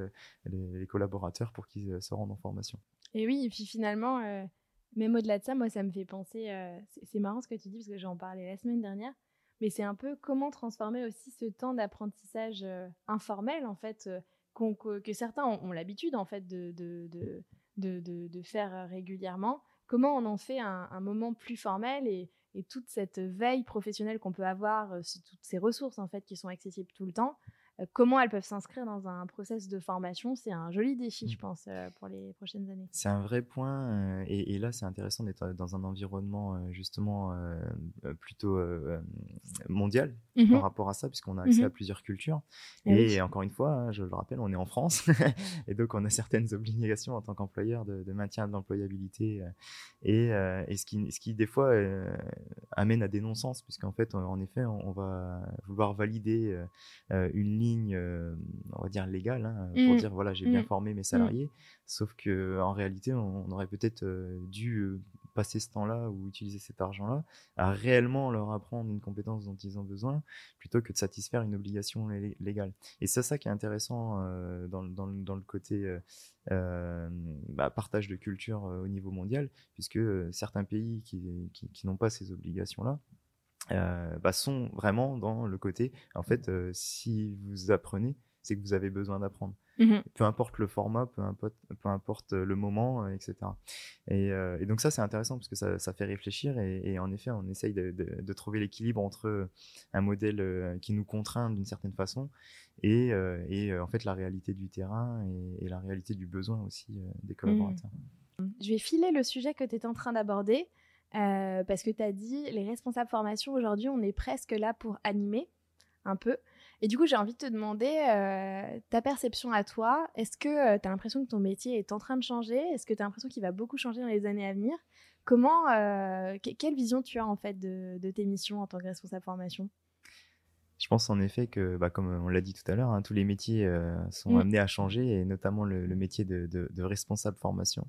les, collaborateurs pour qu'ils se rendent en formation. Et oui, et puis finalement, même au-delà de ça, moi, ça me fait penser, c'est marrant ce que tu dis, parce que j'en parlais la semaine dernière, mais c'est un peu comment transformer aussi ce temps d'apprentissage euh, informel, en fait, euh, que certains ont, l'habitude, en fait, de, faire régulièrement. Comment on en fait un, moment plus formel et, et, toute cette veille professionnelle qu'on peut avoir, euh, toutes ces ressources, en fait, qui sont accessibles tout le temps, euh, comment elles peuvent s'inscrire dans un process de formation, c'est un joli défi, je mmh. pense, euh, pour les prochaines années. C'est un vrai point, euh, et, là, c'est intéressant d'être dans un environnement justement plutôt mondial mmh par rapport à ça, puisqu'on a accès à mmh plusieurs cultures. Eh et, encore une fois, hein, je le rappelle, on est en France, et donc on a certaines obligations en tant qu'employeur de, maintien de l'employabilité, et, ce, qui, ce qui des fois amène à des non-sens, puisqu'en fait, en effet, on, on va vouloir valider une ligne ligne, on va dire légale, hein, pour mmh. dire voilà j'ai bien mmh. formé mes salariés. Sauf que en réalité, on, aurait peut-être dû passer ce temps-là ou utiliser cet argent-là à réellement leur apprendre une compétence dont ils ont besoin plutôt que de satisfaire une obligation légale. Et c'est ça qui est intéressant dans, dans, dans, le côté bah, partage de culture au niveau mondial, puisque certains pays qui, qui, qui n'ont pas ces obligations-là, euh, bah, sont vraiment dans le côté, en fait, euh, si vous apprenez, c'est que vous avez besoin d'apprendre. Mmh peu importe le format, peu importe, peu importe le moment, euh, etc. Et, et, donc ça, c'est intéressant parce que ça, ça fait réfléchir et, et, en effet, on essaye de, de, de trouver l'équilibre entre un modèle qui nous contraint d'une certaine façon et, et en fait la réalité du terrain et, la réalité du besoin aussi des mmh. collaborateurs. Je vais filer le sujet que tu étais en train d'aborder. Euh, parce que tu as dit, les responsables formation, aujourd'hui, on est presque là pour animer un peu. Et du coup, j'ai envie de te demander euh, ta perception à toi. Est-ce que euh, tu as l'impression que ton métier est en train de changer? Est-ce que tu as l'impression qu'il va beaucoup changer dans les années à venir? Comment, quelle vision tu as en fait de tes missions en tant que responsable formation? Je pense en effet que, bah, comme on l'a dit tout à l'heure, hein, tous les métiers euh, sont mm. amenés à changer, et notamment le, métier de, responsable formation.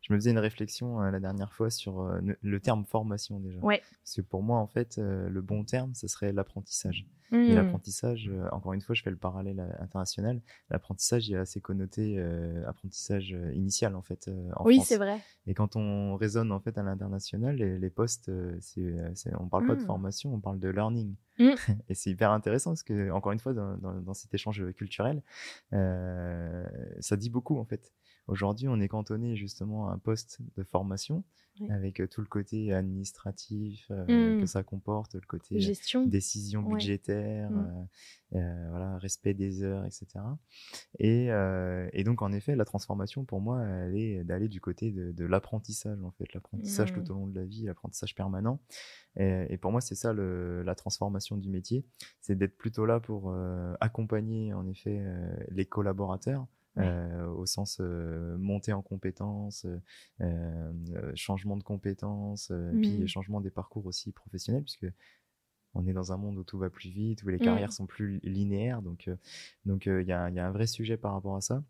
Je me faisais une réflexion euh, la dernière fois sur euh, le terme formation déjà. Parce que pour moi, en fait, le bon terme, ce serait l'apprentissage. Et mmh. l'apprentissage, euh, encore une fois, je fais le parallèle euh, international. L'apprentissage, il est assez connoté euh, apprentissage initial en fait. En oui, c'est vrai. Et quand on raisonne en fait à l'international, les, les, postes, c'est, on parle pas de mmh. formation, on parle de learning. Mmh. Et c'est hyper intéressant parce que encore une fois, dans, dans, dans cet échange culturel, ça dit beaucoup en fait. Aujourd'hui, on est cantonné justement à un poste de formation avec euh, tout le côté administratif euh, que mmh. ça comporte, le côté euh, Gestion. décision budgétaire, mmh. voilà, respect des heures, etc. Et, et, donc, en effet, la transformation, pour moi, elle est d'aller du côté de, l'apprentissage, en fait, l'apprentissage tout mmh. au long de la vie, l'apprentissage permanent. Et, pour moi, c'est ça le, la transformation du métier, c'est d'être plutôt là pour accompagner, en effet, les collaborateurs euh, au sens euh, montée en compétences, euh, changement de compétences, puis mmh. changement des parcours aussi professionnels, puisque on est dans un monde où tout va plus vite, où les mmh. carrières sont plus linéaires, donc donc il y a, y, a, un vrai sujet par rapport à ça.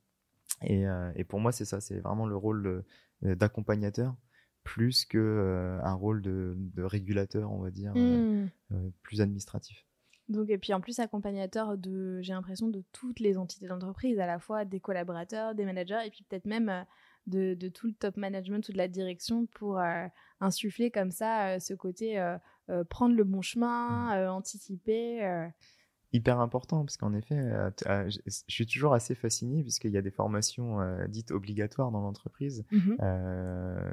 Et, et pour moi, c'est ça, c'est vraiment le rôle d'accompagnateur plus que un rôle de, de, régulateur, on va dire, mmh. plus administratif. Donc, et puis en plus, accompagnateur de, j'ai l'impression, de toutes les entités d'entreprise, à la fois des collaborateurs, des managers, et puis peut-être même euh, de, de, tout le top management ou de la direction pour euh, insuffler comme ça euh, ce côté prendre le bon chemin, mmh. anticiper hyper important parce qu'en effet, euh, euh, je suis toujours assez fasciné puisqu'il y a des formations euh, dites obligatoires dans l'entreprise mmh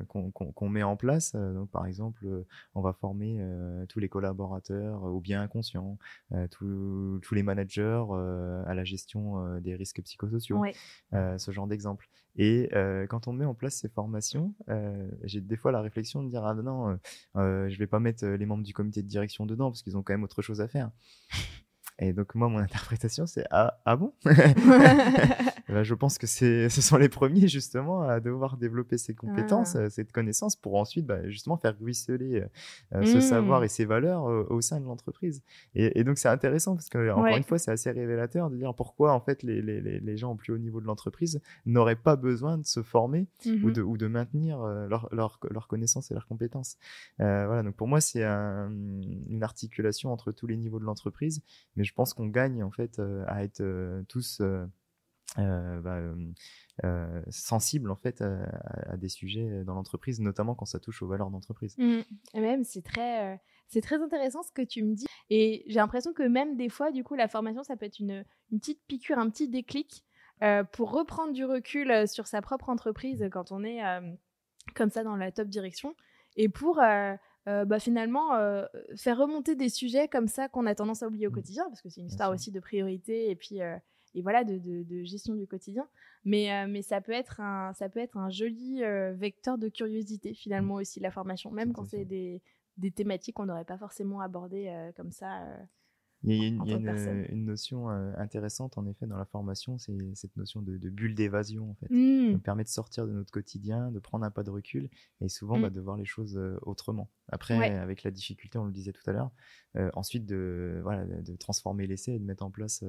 qu'on met en place. Donc, par exemple, on va former tous les collaborateurs au bien inconscient, tous, tous les managers à la gestion des risques psychosociaux, ce genre d'exemple. Et quand on met en place ces formations, j'ai des fois la réflexion de dire ah non, je vais pas mettre les membres du comité de direction dedans parce qu'ils ont quand même autre chose à faire. Et donc moi, mon interprétation, c'est ah, ah bon? Bah, Je pense que ce sont les premiers justement à devoir développer ces compétences, ah. cette connaissance pour ensuite bah, justement faire ruisseler euh, ce mmh. savoir et ces valeurs euh, au sein de l'entreprise. Et, et, donc c'est intéressant parce que encore une fois, c'est assez révélateur de dire pourquoi en fait les, les, les gens au plus haut niveau de l'entreprise n'auraient pas besoin de se former ou, mmh de, ou de maintenir euh, leur, leur, leur connaissance et leurs compétences. voilà, donc pour moi, c'est un, une articulation entre tous les niveaux de l'entreprise, mais je pense qu'on gagne en fait euh, à être euh, tous euh, bah, sensibles en fait à, des sujets dans l'entreprise, notamment quand ça touche aux valeurs d'entreprise. Mmh. Même c'est très c'est très intéressant ce que tu me dis. Et j'ai l'impression que même des fois, du coup, la formation, ça peut être une, une petite piqûre, un petit déclic pour reprendre du recul sur sa propre entreprise quand on est comme ça dans la top direction et pour euh, bah, finalement euh, faire remonter des sujets comme ça qu'on a tendance à oublier au mmh. quotidien, parce que c'est une histoire aussi de priorité et puis euh, et voilà de, de, gestion du quotidien. Mais, mais ça peut être un ça peut être un joli vecteur de curiosité finalement mmh. aussi la formation, même quand c'est des, des thématiques qu'on n'aurait pas forcément abordées comme ça. Il y a, une, une, notion euh, intéressante en effet dans la formation, c'est cette notion de, bulle d'évasion en fait. Ça permet de sortir de notre quotidien, de prendre un pas de recul et souvent mmh. bah, de voir les choses euh, autrement. Après, avec la difficulté, on le disait tout à l'heure, euh, ensuite de, voilà, de transformer l'essai et de mettre en place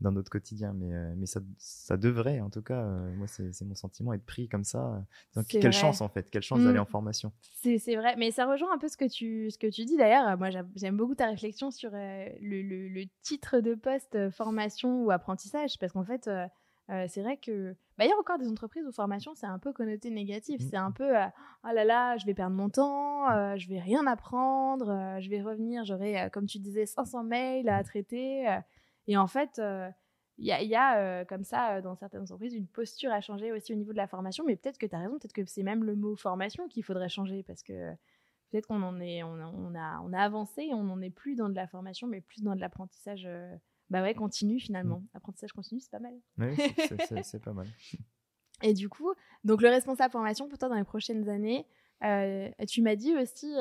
dans notre quotidien. Mais, mais ça, ça devrait, en tout cas, moi, c'est mon sentiment, être pris comme ça. Donc, quelle chance, en fait, quelle chance d'aller mmh. en formation. C'est vrai, mais ça rejoint un peu ce que tu, ce que tu dis. D'ailleurs, moi, j'aime beaucoup ta réflexion sur le, le, titre de poste formation ou apprentissage, parce qu'en fait, c'est vrai que bah, il y a encore des entreprises où formation c'est un peu connoté négatif. Mmh. C'est un peu oh là là, je vais perdre mon temps, je vais rien apprendre, je vais revenir, j'aurai comme tu disais 500 mails à traiter. Et en fait, il y a, y a comme ça dans certaines entreprises une posture à changer aussi au niveau de la formation. Mais peut-être que tu as raison, peut-être que c'est même le mot formation qu'il faudrait changer parce que peut-être qu'on en est, on, on, a, on a avancé, et on n'en est plus dans de la formation, mais plus dans de l'apprentissage bah ouais, continue finalement. Mmh. Apprentissage continu, c'est pas mal. Oui, c'est pas mal. Et du coup, donc le responsable formation pour toi dans les prochaines années, euh, tu m'as dit aussi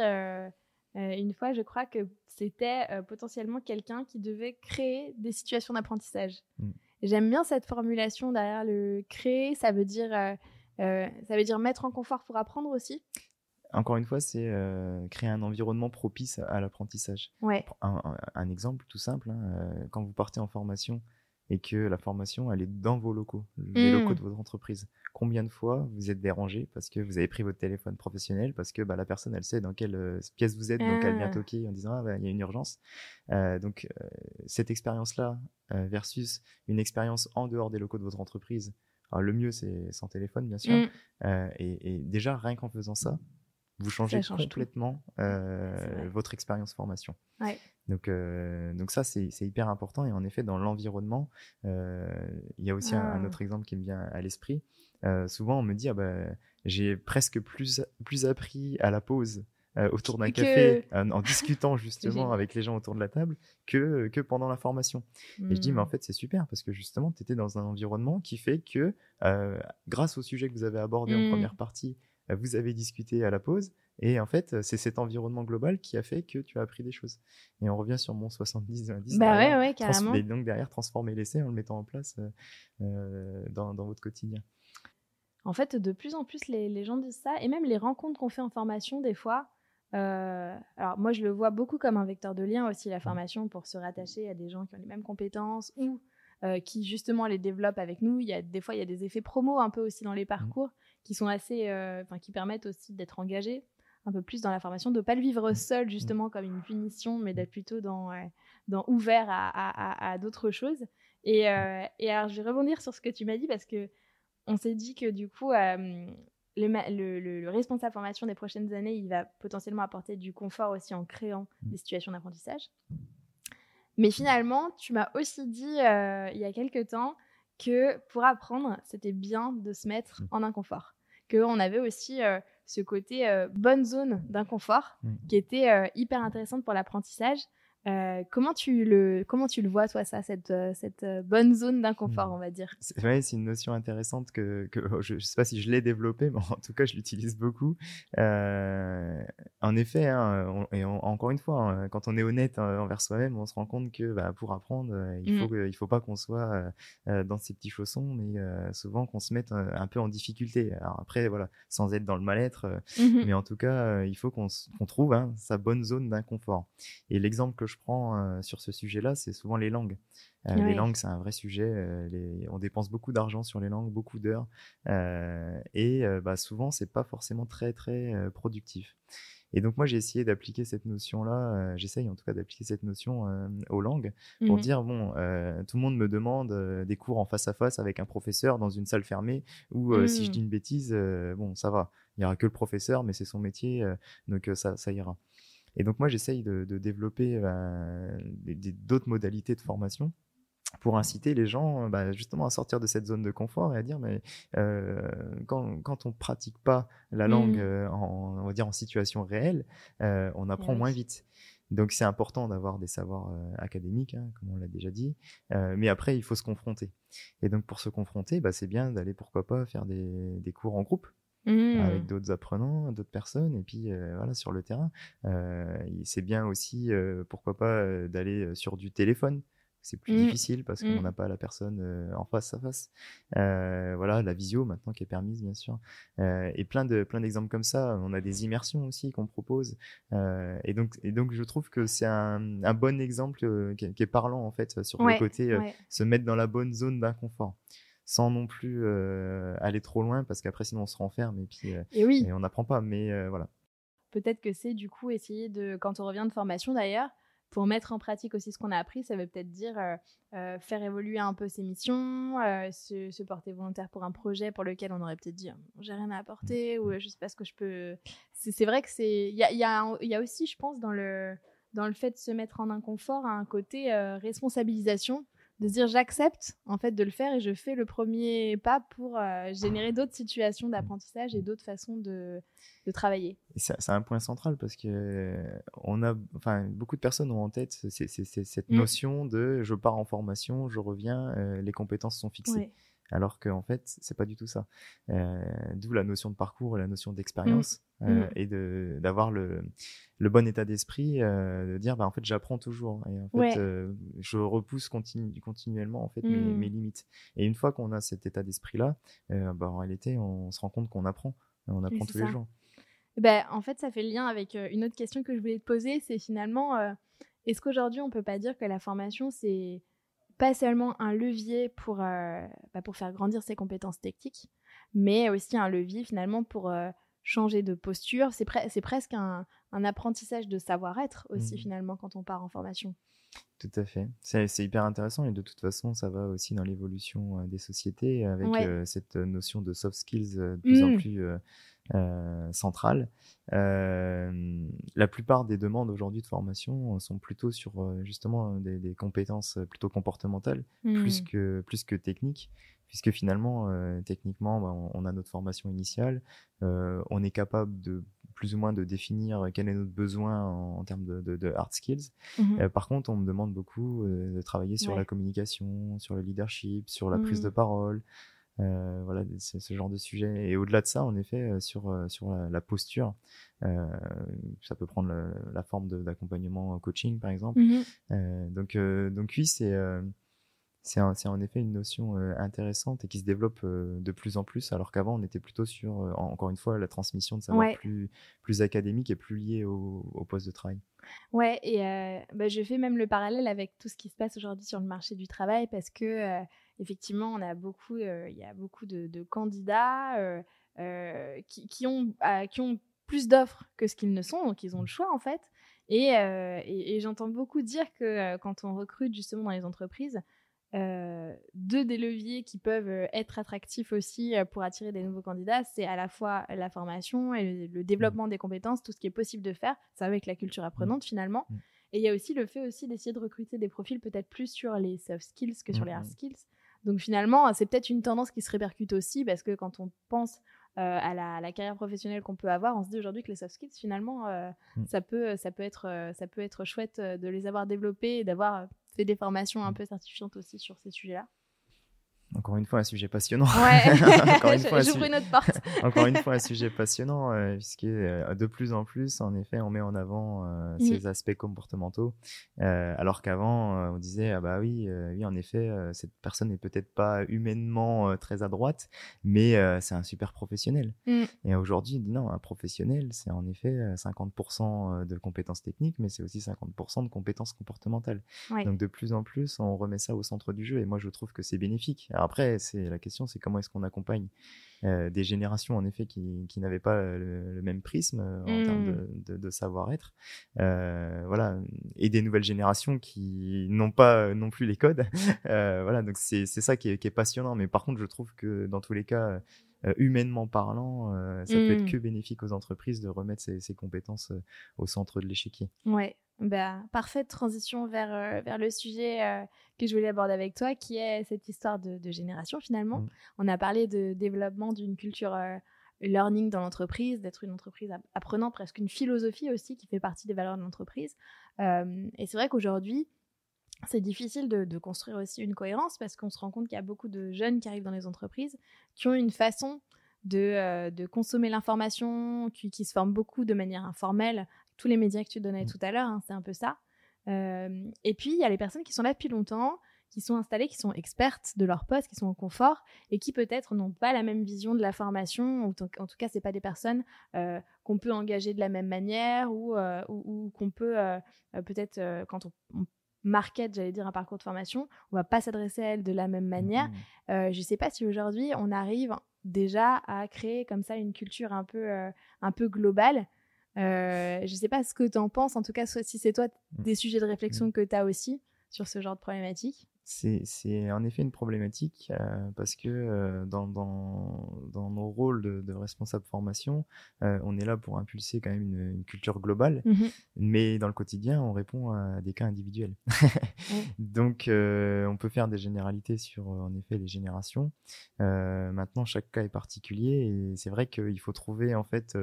euh, euh, une fois, je crois que c'était potentiellement quelqu'un qui devait créer des situations d'apprentissage. Mmh. J'aime bien cette formulation derrière le créer, ça veut dire ça veut dire mettre en confort pour apprendre aussi encore une fois, c'est euh, créer un environnement propice à, l'apprentissage. Ouais. Un, exemple tout simple, hein, euh, quand vous partez en formation et que la formation, elle est dans vos locaux, les mmh. locaux de votre entreprise. Combien de fois vous êtes dérangé parce que vous avez pris votre téléphone professionnel, parce que bah, la personne, elle sait dans quelle euh, pièce vous êtes, donc elle vient ah. toquer en disant, ah, bah, il y a une urgence. donc, cette expérience-là versus une expérience en dehors des locaux de votre entreprise, alors, le mieux, c'est sans téléphone, bien sûr. Mmh. et, et, déjà, rien qu'en faisant ça, vous changez complètement euh, votre expérience formation. Donc, euh, donc ça, c'est hyper important. Et en effet, dans l'environnement, euh, il y a aussi un, ah. autre exemple qui me vient à l'esprit. souvent, on me dit, ah bah, j'ai presque plus, plus appris à la pause autour d'un café, en discutant justement avec les gens autour de la table, que, que pendant la formation. Et je dis, mais en mmh. fait, c'est super, parce que justement, tu étais dans un environnement qui fait que, grâce au sujet que vous avez abordé en mmh. première partie, vous avez discuté à la pause. Et en fait, c'est cet environnement global qui a fait que tu as appris des choses. Et on revient sur mon 70-20. Bah ouais, ouais, carrément. Et donc derrière, transformer l'essai en le mettant en place euh, euh, dans, votre quotidien. En fait, de plus en plus, les, gens disent ça. Et même les rencontres qu'on fait en formation, des fois, euh, alors moi, je le vois beaucoup comme un vecteur de lien aussi, la formation, pour se rattacher à des gens qui ont les mêmes compétences ou qui justement les développent avec nous. Il y a, des fois, il y a des effets promo un peu aussi dans les mmh. Qui sont assez, euh, enfin, qui permettent aussi d'être engagé un peu plus dans la formation, de ne pas le vivre seul mmh. justement comme une punition, mais d'être plutôt dans, dans ouvert à, à, d'autres choses. Et, euh, et, alors, je vais rebondir sur ce que tu m'as dit parce que on s'est dit que du coup, euh, le, le, responsable formation des prochaines années, il va potentiellement apporter du confort aussi en créant mmh. des situations d'apprentissage. Mais finalement, tu m'as aussi dit il y a quelques temps que pour apprendre, c'était bien de se mettre mmh. en inconfort. Qu'on avait aussi euh, ce côté euh, bonne zone d'inconfort mmh. qui était euh, hyper intéressante pour l'apprentissage euh, comment, tu le, comment tu le vois, toi, ça, cette, euh, cette euh, bonne zone d'inconfort, hmm. on va dire? C'est c'est une notion intéressante que, que oh, je ne sais pas si je l'ai développée, mais en tout cas, je l'utilise beaucoup. en effet, hein, et encore une fois, hein, quand on est honnête envers soi-même, on se rend compte que bah, pour apprendre, il ne faut, il faut pas qu'on soit dans ses petits chaussons, mais souvent qu'on se mette un, peu en difficulté. Alors après, voilà, sans être dans le mal-être, mmh mais en tout cas, il faut qu'on trouve hein, sa bonne zone d'inconfort. Et l'exemple que je prends euh, sur ce sujet-là, c'est souvent les langues. Euh, les langues, c'est un vrai sujet. Euh, on dépense beaucoup d'argent sur les langues, beaucoup d'heures, et bah, souvent, c'est pas forcément très très productif. Et donc moi j'ai essayé d'appliquer cette notion-là, j'essaye en tout cas d'appliquer cette notion aux langues pour mmh dire bon, tout le monde me demande des cours en face à face avec un professeur dans une salle fermée ou si je mmh. dis une bêtise, bon ça va, il y aura que le professeur, mais c'est son métier, donc ça, ça ira. Et donc moi, j'essaye de, développer bah, d'autres modalités de formation pour inciter les gens bah, justement à sortir de cette zone de confort et à dire mais euh, quand, quand on pratique pas la langue mmh. euh, en, on va dire en situation réelle, euh, on apprend moins vite. Donc c'est important d'avoir des savoirs académiques, hein, comme on l'a déjà dit, mais après il faut se confronter. Et donc pour se confronter, bah, c'est bien d'aller pourquoi pas faire des, des cours en groupe avec mmh. d'autres apprenants, d'autres personnes, et puis euh, voilà sur le terrain. Euh, c'est bien aussi, euh, pourquoi pas, d'aller sur du téléphone c'est plus mmh. difficile parce qu'on mmh. n'a pas la personne en face à face. voilà, la visio maintenant qui est permise bien sûr, et plein de plein d'exemples comme ça. On a des immersions aussi qu'on propose, et donc et donc je trouve que c'est un, bon exemple qui, est parlant en fait sur le côté se mettre dans la bonne zone d'inconfort sans non plus aller trop loin parce qu'après sinon on se renferme et puis et on n'apprend pas. Mais voilà. Peut-être que c'est du coup essayer de, quand on revient de formation d'ailleurs, pour mettre en pratique aussi ce qu'on a appris, ça veut peut-être dire faire évoluer un peu ses missions, se, porter volontaire pour un projet pour lequel on aurait peut-être dit j'ai rien à apporter ou je sais pas ce que je peux. C'est vrai que c'est. Il y a, y, a, y a, aussi, je pense, dans le, dans le fait de se mettre en inconfort, un côté responsabilisation de se dire j'accepte en fait de le faire et je fais le premier pas pour euh, générer d'autres situations d'apprentissage et d'autres façons de, de travailler. C'est un point central parce que on a, enfin, beaucoup de personnes ont en tête cette mm. notion de je pars en formation, je reviens, euh, les compétences sont fixées alors qu'en fait c'est pas du tout ça. Euh, d'où la notion de parcours et la notion d'expérience mmh. euh, mmh. et de d'avoir le, le bon état d'esprit euh, de dire bah en fait j'apprends toujours. Et en fait je repousse continu, continuellement en fait mes, mmh. mes, limites. Et une fois qu'on a cet état d'esprit là bah, en réalité on se rend compte qu'on apprend. On apprend tous les jours. Ben, en fait ça fait le lien avec une autre question que je voulais te poser c'est finalement est-ce qu'aujourd'hui on peut pas dire que la formation c'est pas seulement un levier pour, euh, bah, pour faire grandir ses compétences techniques, mais aussi un levier finalement pour euh, changer de posture. C'est, presque un, un, apprentissage de savoir-être aussi mmh. finalement quand on part en formation. Tout à fait. C'est, hyper intéressant et de toute façon, ça va aussi dans l'évolution euh, des sociétés avec cette notion de soft skills de plus en mmh. plus euh, centrale. Euh, la plupart des demandes aujourd'hui de formation sont plutôt sur euh, justement des, compétences plutôt comportementales plus, que, plus que techniques puisque finalement, techniquement, bah, on, a notre formation initiale, on est capable de plus ou moins de définir quel est notre besoin en, termes de, hard skills. Mhm. par contre, on me demande beaucoup de travailler sur la communication, sur le leadership, sur la prise de hmm. parole, euh, voilà, ce genre de sujet. Et au-delà de ça, en effet, euh, sur, euh, sur la, posture, ça peut prendre la, forme d'accompagnement coaching, par exemple. Mhm. donc, donc oui, c'est c'est en effet une notion intéressante et qui se développe de plus en plus, alors qu'avant on était plutôt sur, encore une fois, la transmission de savoir plus, plus académique et plus lié au, au poste de travail. Ouais, et bah, je fais même le parallèle avec tout ce qui se passe aujourd'hui sur le marché du travail parce que effectivement, on a beaucoup, il y a beaucoup de, candidats qui, ont, qui ont plus d'offres que ce qu'ils ne sont, donc ils ont le choix en fait. Et, et j'entends beaucoup dire que quand on recrute justement dans les entreprises, deux des leviers qui peuvent être attractifs aussi pour attirer des nouveaux candidats, c'est à la fois la formation et le, développement des compétences, tout ce qui est possible de faire, ça avec la culture apprenante finalement. Et il y a aussi le fait aussi d'essayer de recruter des profils peut-être plus sur les soft skills que sur les hard skills. Donc finalement, c'est peut-être une tendance qui se répercute aussi parce que quand on pense euh, à, la, carrière professionnelle qu'on peut avoir, on se dit aujourd'hui que les soft skills, finalement, euh, ça, peut, ça, peut être, euh, ça peut être chouette de les avoir développés et d'avoir fait des formations un mm. peu certifiantes aussi sur ces sujets-là. Encore une fois, un sujet passionnant. Ouais. J'ouvre une autre porte. Encore une fois, un sujet passionnant, euh, puisque euh, de plus en plus, en effet, on met en avant euh, ces aspects comportementaux, euh, alors qu'avant, on disait ah bah oui, oui, en effet, cette personne n'est peut-être pas humainement très à droite, mais c'est un super professionnel. Mm. Et aujourd'hui, non, un professionnel, c'est en effet 50% de compétences techniques, mais c'est aussi 50% de compétences comportementales. Donc de plus en plus, on remet ça au centre du jeu, et moi je trouve que c'est bénéfique après, c'est la question, c'est comment est-ce qu'on accompagne euh, des générations en effet qui, qui n'avaient pas le, même prisme euh, en termes mmh. de, de, savoir-être, euh, voilà, et des nouvelles générations qui n'ont pas non plus les codes, voilà. Donc c'est ça qui est, qui est, passionnant. Mais par contre, je trouve que dans tous les cas, humainement parlant, ça peut être mmh. que bénéfique aux entreprises de remettre ces, ces compétences au centre de l'échiquier. Ouais, bah, parfaite transition vers, euh, vers le sujet euh, que je voulais aborder avec toi, qui est cette histoire de, génération finalement. Mmh. On a parlé de développement d'une culture euh, learning dans l'entreprise, d'être une entreprise apprenant, presque une philosophie aussi qui fait partie des valeurs de l'entreprise. et c'est vrai qu'aujourd'hui, c'est difficile de, construire aussi une cohérence parce qu'on se rend compte qu'il y a beaucoup de jeunes qui arrivent dans les entreprises qui ont une façon de, de consommer l'information, qui, qui, se forment beaucoup de manière informelle tous les médias que tu donnais mmh. tout à l'heure, hein, c'est un peu ça. et puis, il y a les personnes qui sont là depuis longtemps, qui sont installées, qui sont expertes de leur poste, qui sont en confort et qui peut-être n'ont pas la même vision de la formation. Ou en tout cas, c'est pas des personnes qu'on peut engager de la même manière ou, ou, qu'on peut peut-être quand on, on market, j'allais dire, un parcours de formation, on va pas s'adresser à elle de la même manière. Mmh. Euh, je sais pas si aujourd'hui on arrive déjà à créer comme ça une culture un peu, euh, un peu globale. Euh, je sais pas ce que tu en penses, en tout cas, si c'est toi mmh. des sujets de réflexion mmh. que tu as aussi sur ce genre de problématique. C'est en effet une problématique euh, parce que euh, dans, dans, dans, nos rôles de, de responsable formation, euh, on est là pour impulser quand même une, une culture globale, mmh mais dans le quotidien, on répond à des cas individuels. Donc, on peut faire des généralités sur en effet les générations. maintenant, chaque cas est particulier et c'est vrai qu'il faut trouver en fait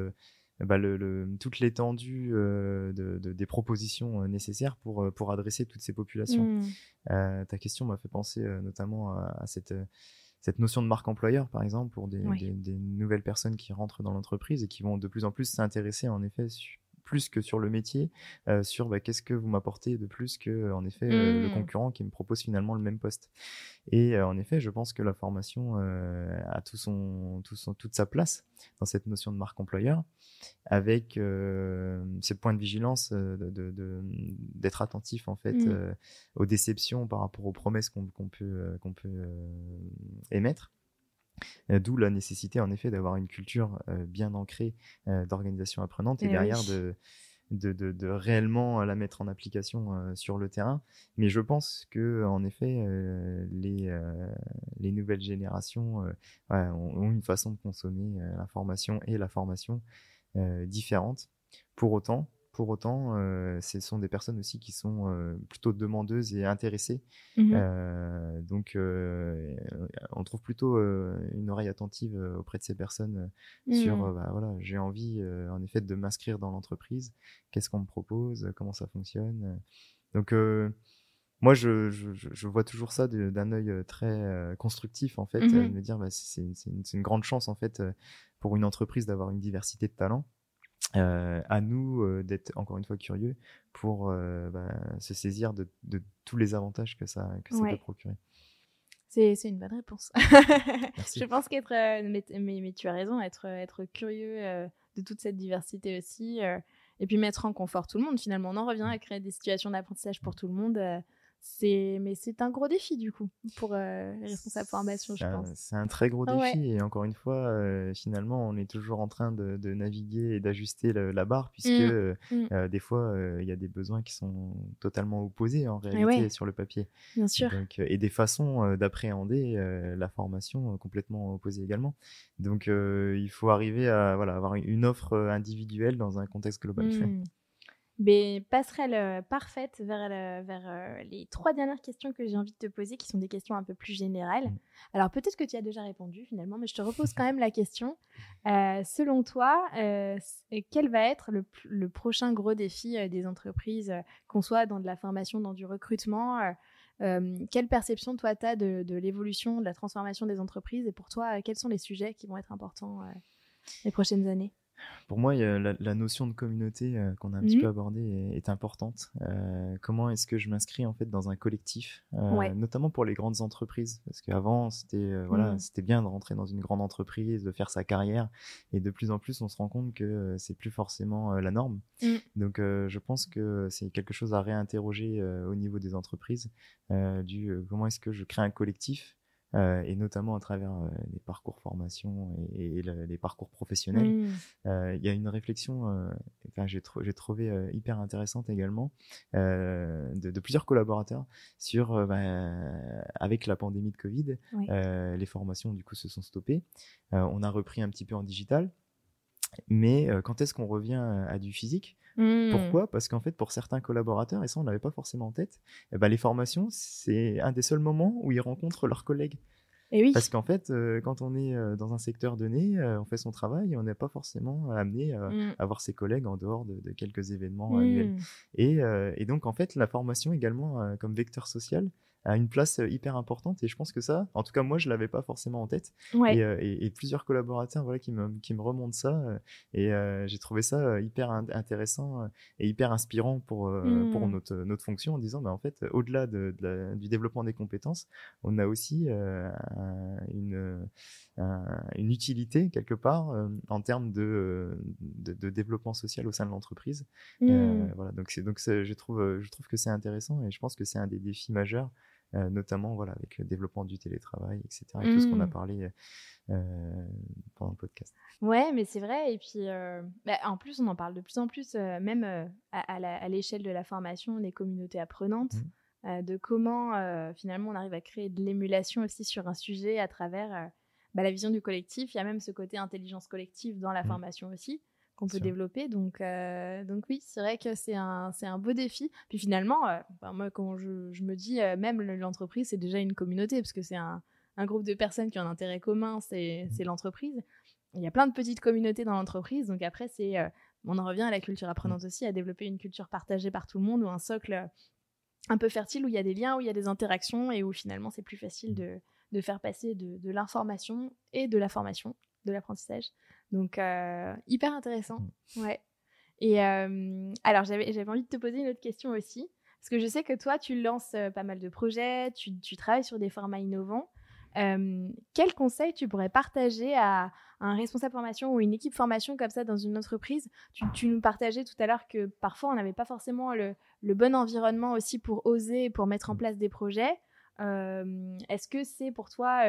bah, le, toute l'étendue euh, de, des propositions euh, nécessaires pour, euh, pour adresser toutes ces populations. Mmh. ta question m'a fait penser notamment à, cette, cette notion de marque employeur, par exemple, pour des, des, nouvelles personnes qui rentrent dans l'entreprise et qui vont de plus en plus s'intéresser en effet plus que sur le métier, sur bah, qu'est-ce que vous m'apportez de plus que en effet le mmh. concurrent qui me propose finalement le même poste. Et en effet, je pense que la formation a tout son, tout son, toute sa place dans cette notion de marque employeur avec euh, ce point de vigilance euh, d'être de, attentif en fait mmh. euh, aux déceptions par rapport aux promesses qu'on peut, qu'on peut émettre. D'où la nécessité en effet d'avoir une culture bien ancrée d'organisation apprenante et, eh derrière de, de, de, réellement la mettre en application sur le terrain. Mais je pense que en effet, les, les nouvelles générations ont, une façon de consommer l'information et la formation euh, différentes. Pour autant, pour autant, euh, ce sont des personnes aussi qui sont euh, plutôt demandeuses et intéressées. Mmh donc, on trouve plutôt une oreille attentive auprès de ces personnes sur, mmh. bah, voilà, j'ai envie en effet de m'inscrire dans l'entreprise. Qu'est-ce qu'on me propose? Comment ça fonctionne? Donc, moi, je, je, vois toujours ça d'un œil très constructif, en fait, mmh me dire, bah, c'est une, une, grande chance, en fait, pour une entreprise d'avoir une diversité de talents. Euh, à nous euh, d'être encore une fois curieux pour euh, bah, se saisir de, de, tous les avantages que ça, que ça peut procurer. C'est une bonne réponse. Je pense qu'être, mais, mais, tu as raison, être, être curieux de toute cette diversité aussi, et puis mettre en confort tout le monde. Finalement, on en revient à créer des situations d'apprentissage pour tout le monde c'est mais c'est un gros défi du coup pour euh, les responsables formation je pense. c'est un très gros défi et encore une fois euh, finalement on est toujours en train de, naviguer et d'ajuster la barre puisque mmh. Euh, mmh. des fois il y a des besoins qui sont totalement opposés en réalité sur le papier. Bien sûr. Et des façons d'appréhender la formation complètement opposées également. Donc il faut arriver à voilà avoir une offre individuelle dans un contexte global. Mmh. Mais passerelle euh, parfaite vers, vers euh, les trois dernières questions que j'ai envie de te poser, qui sont des questions un peu plus générales. Mm. Alors peut-être que tu as déjà répondu finalement, mais je te repose quand même la question. Euh, selon toi, quel va être le, prochain gros défi des entreprises, qu'on soit dans de la formation, dans du recrutement Quelle perception toi tu as de, de l'évolution, de la transformation des entreprises? Et pour toi, quels sont les sujets qui vont être importants les prochaines années? Pour moi, la, notion de communauté euh, qu'on a un petit mmh. peu abordée est, importante. Euh, comment est-ce que je m'inscris en fait dans un collectif, euh, notamment pour les grandes entreprises, parce qu'avant c'était voilà, mmh. c'était bien de rentrer dans une grande entreprise, de faire sa carrière, et de plus en plus on se rend compte que c'est plus forcément la norme. Mmh. Donc je pense que c'est quelque chose à réinterroger au niveau des entreprises, du comment est-ce que je crée un collectif euh, et notamment à travers euh, les parcours formation et, les parcours professionnels. Mmh. Euh, il y a une réflexion que j'ai trouvé hyper intéressante également de, plusieurs collaborateurs sur, bah, avec la pandémie de Covid, les formations du coup se sont stoppées. on a repris un petit peu en digital. Mais quand est-ce qu'on revient à du physique? Mmh. Pourquoi? Parce qu'en fait, pour certains collaborateurs, et ça on n'avait pas forcément en tête, eh ben, les formations, c'est un des seuls moments où ils rencontrent leurs collègues. Et oui. Parce qu'en fait, euh, quand on est euh, dans un secteur donné, euh, on fait son travail et on n'est pas forcément amené mmh. à voir ses collègues en dehors de, quelques événements annuels. Mmh. Et, et, donc, en fait, la formation également, comme vecteur social, a une place hyper importante et je pense que ça, en tout cas moi je l'avais pas forcément en tête et, plusieurs collaborateurs voilà qui me qui me remontent ça et j'ai trouvé ça hyper intéressant et hyper inspirant pour pour mmh. notre notre fonction en disant bah en fait au-delà de, du développement des compétences, on a aussi une une utilité quelque part en termes de, de, développement social au sein de l'entreprise. Mmh. voilà donc c'est donc je trouve je trouve que c'est intéressant et je pense que c'est un des défis majeurs euh, notamment voilà, avec le développement du télétravail, etc. Et tout ce qu'on a mmh. parlé euh, pendant le podcast. Ouais, mais c'est vrai. Et puis, euh, bah, en plus, on en parle de plus en plus, même à, l'échelle de la formation des communautés apprenantes, mmh. de comment finalement on arrive à créer de l'émulation aussi sur un sujet à travers bah, la vision du collectif. Il y a même ce côté intelligence collective dans la mmh. formation aussi qu'on peut développer. Donc, euh, donc oui, c'est vrai que c'est un, c'est un beau défi. Puis finalement, euh, moi, quand je, je, me dis, euh, même l'entreprise, c'est déjà une communauté, parce que c'est un, un, groupe de personnes qui ont un intérêt commun, c'est, c'est l'entreprise. Il y a plein de petites communautés dans l'entreprise. Donc après, c'est, on en revient à la culture apprenante aussi, à développer une culture partagée par tout le monde, ou un socle un peu fertile, où il y a des liens, où il y a des interactions, et où finalement, c'est plus facile de, de faire passer de, de l'information et de la formation, de l'apprentissage donc, euh, hyper intéressant. Mm. Ouais. Et euh, alors, j'avais envie de te poser une autre question aussi. Parce que je sais que toi, tu lances euh, pas mal de projets, tu, tu travailles sur des formats innovants. Euh, quel conseil tu pourrais partager à, un responsable formation ou une équipe formation comme ça dans une entreprise? Tu, tu, nous partageais tout à l'heure que parfois on n'avait pas forcément le, le, bon environnement aussi pour oser, pour mettre en mm. place des projets. Est-ce que c'est pour toi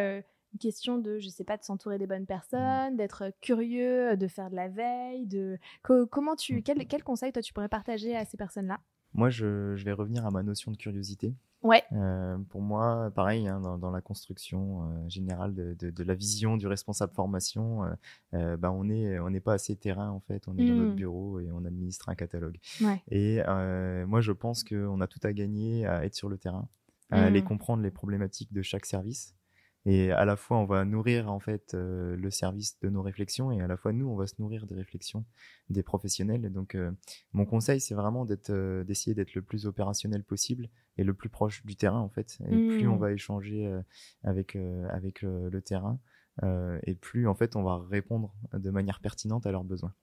une question de, je sais pas, de s'entourer des bonnes personnes, d'être curieux, de faire de la veille, de comment tu, mmh. quel, quel conseil toi tu pourrais partager à ces personnes-là? Moi, je, je, vais revenir à ma notion de curiosité. Ouais. Euh, pour moi, pareil, hein, dans, dans, la construction euh, générale de, de, de, la vision du responsable formation, euh, bah, on n'est on pas assez terrain en fait. On est dans notre mmh. bureau et on administre un catalogue. Ouais. Et moi, je pense qu'on a tout à gagner à être sur le terrain, à aller mmh. comprendre les problématiques de chaque service et à la fois, on va nourrir en fait euh, le service de nos réflexions et à la fois nous, on va se nourrir des réflexions des professionnels. Et donc, euh, mon conseil, c'est vraiment d'être, euh, d'essayer d'être le plus opérationnel possible et le plus proche du terrain en fait. Et plus on mmh. va échanger avec avec le, terrain, et plus en fait on va répondre de manière pertinente à leurs besoins.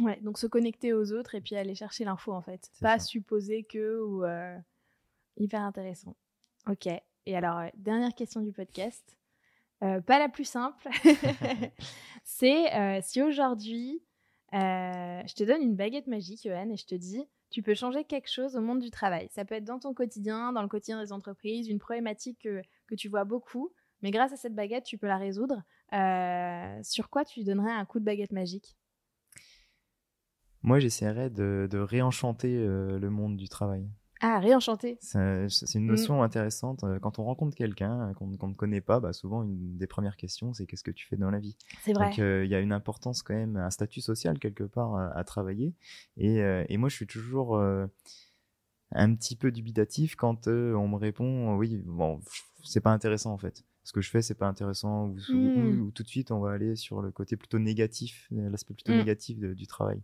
Ouais, donc se connecter aux autres et puis aller chercher l'info en fait, pas supposer que ou hyper intéressant. Ok. Et alors dernière question du podcast. Euh, pas la plus simple. c'est euh, si aujourd'hui, euh, je te donne une baguette magique, Johan, et je te dis, tu peux changer quelque chose au monde du travail. Ça peut être dans ton quotidien, dans le quotidien des entreprises, une problématique que, que tu vois beaucoup, mais grâce à cette baguette, tu peux la résoudre. sur quoi tu donnerais un coup de baguette magique? Moi, j'essaierais de, de réenchanter le monde du travail. Ah, réenchanter. C'est une notion mm. intéressante. Euh, quand on rencontre quelqu'un euh, qu'on ne connaît pas, bah souvent une des premières questions, c'est qu'est-ce que tu fais dans la vie? C'est vrai. Donc euh, il y a une importance quand même, un statut social quelque part à, travailler. Et, et, moi, je suis toujours un petit peu dubitatif quand on me répond oui, bon, c'est pas intéressant en fait. Ce que je fais, c'est pas intéressant, ou, mm. tout de suite on va aller sur le côté plutôt négatif, l'aspect plutôt mm. négatif du travail.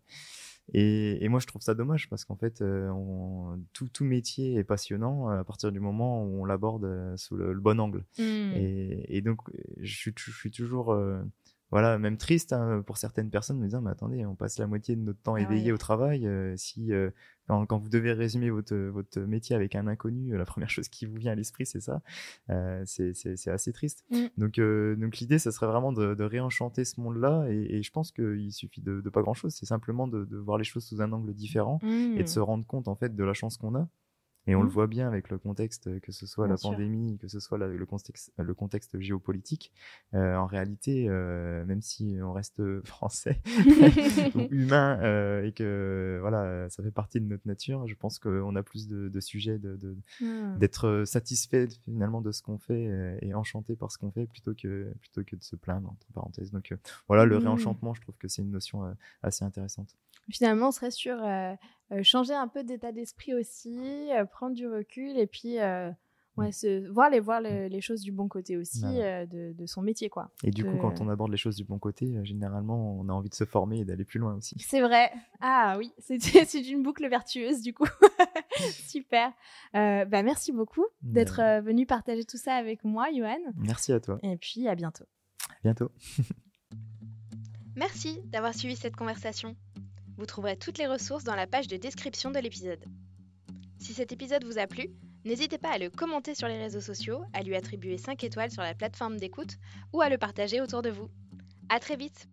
Et, et, moi, je trouve ça dommage parce qu'en fait, euh, on, tout, tout, métier est passionnant à partir du moment où on l'aborde euh, sous le, bon angle. Mmh. Et, et, donc, je suis, je suis toujours euh, voilà, même triste hein, pour certaines personnes, me disant, mais attendez, on passe la moitié de notre temps ah éveillé au travail. Euh, si euh, quand, quand, vous devez résumer votre, votre métier avec un inconnu, la première chose qui vous vient à l'esprit, c'est ça. Euh, c'est assez triste. Mm. Donc, euh, donc l'idée, ça serait vraiment de, de réenchanter ce monde-là. Et, et, je pense qu'il suffit de, de, pas grand-chose. C'est simplement de, de, voir les choses sous un angle différent et de mm. se rendre compte en fait de la chance qu'on a. Et on le mmh. voit bien avec le contexte, que ce soit la pandémie, que ce soit le, contexte, le contexte géopolitique. Euh, en réalité, euh, même si on reste français, ou humain, euh, et que voilà, ça fait partie de notre nature, je pense qu'on a plus de, de sujets de, mmh. d'être satisfait finalement de ce qu'on fait et enchanté par ce qu'on fait plutôt que plutôt que de se plaindre entre parenthèses. Donc voilà, le mmh. réenchantement, je trouve que c'est une notion assez intéressante. Finalement, on serait sur changer un peu d'état d'esprit aussi, prendre du recul et puis Ouais, se, voir, les, voir les, choses du bon côté aussi de, de, son métier. quoi. Et du coup, quand on aborde les choses du bon côté, généralement, on a envie de se former et d'aller plus loin aussi. C'est vrai. Ah oui, c'est une boucle vertueuse du coup. Super. bah, merci beaucoup d'être venu partager tout ça avec moi, Johan. Merci à toi. Et puis à bientôt. À bientôt. Merci d'avoir suivi cette conversation. Vous trouverez toutes les ressources dans la page de description de l'épisode. Si cet épisode vous a plu, n'hésitez pas à le commenter sur les réseaux sociaux, à lui attribuer 5 étoiles sur la plateforme d'écoute ou à le partager autour de vous. À très vite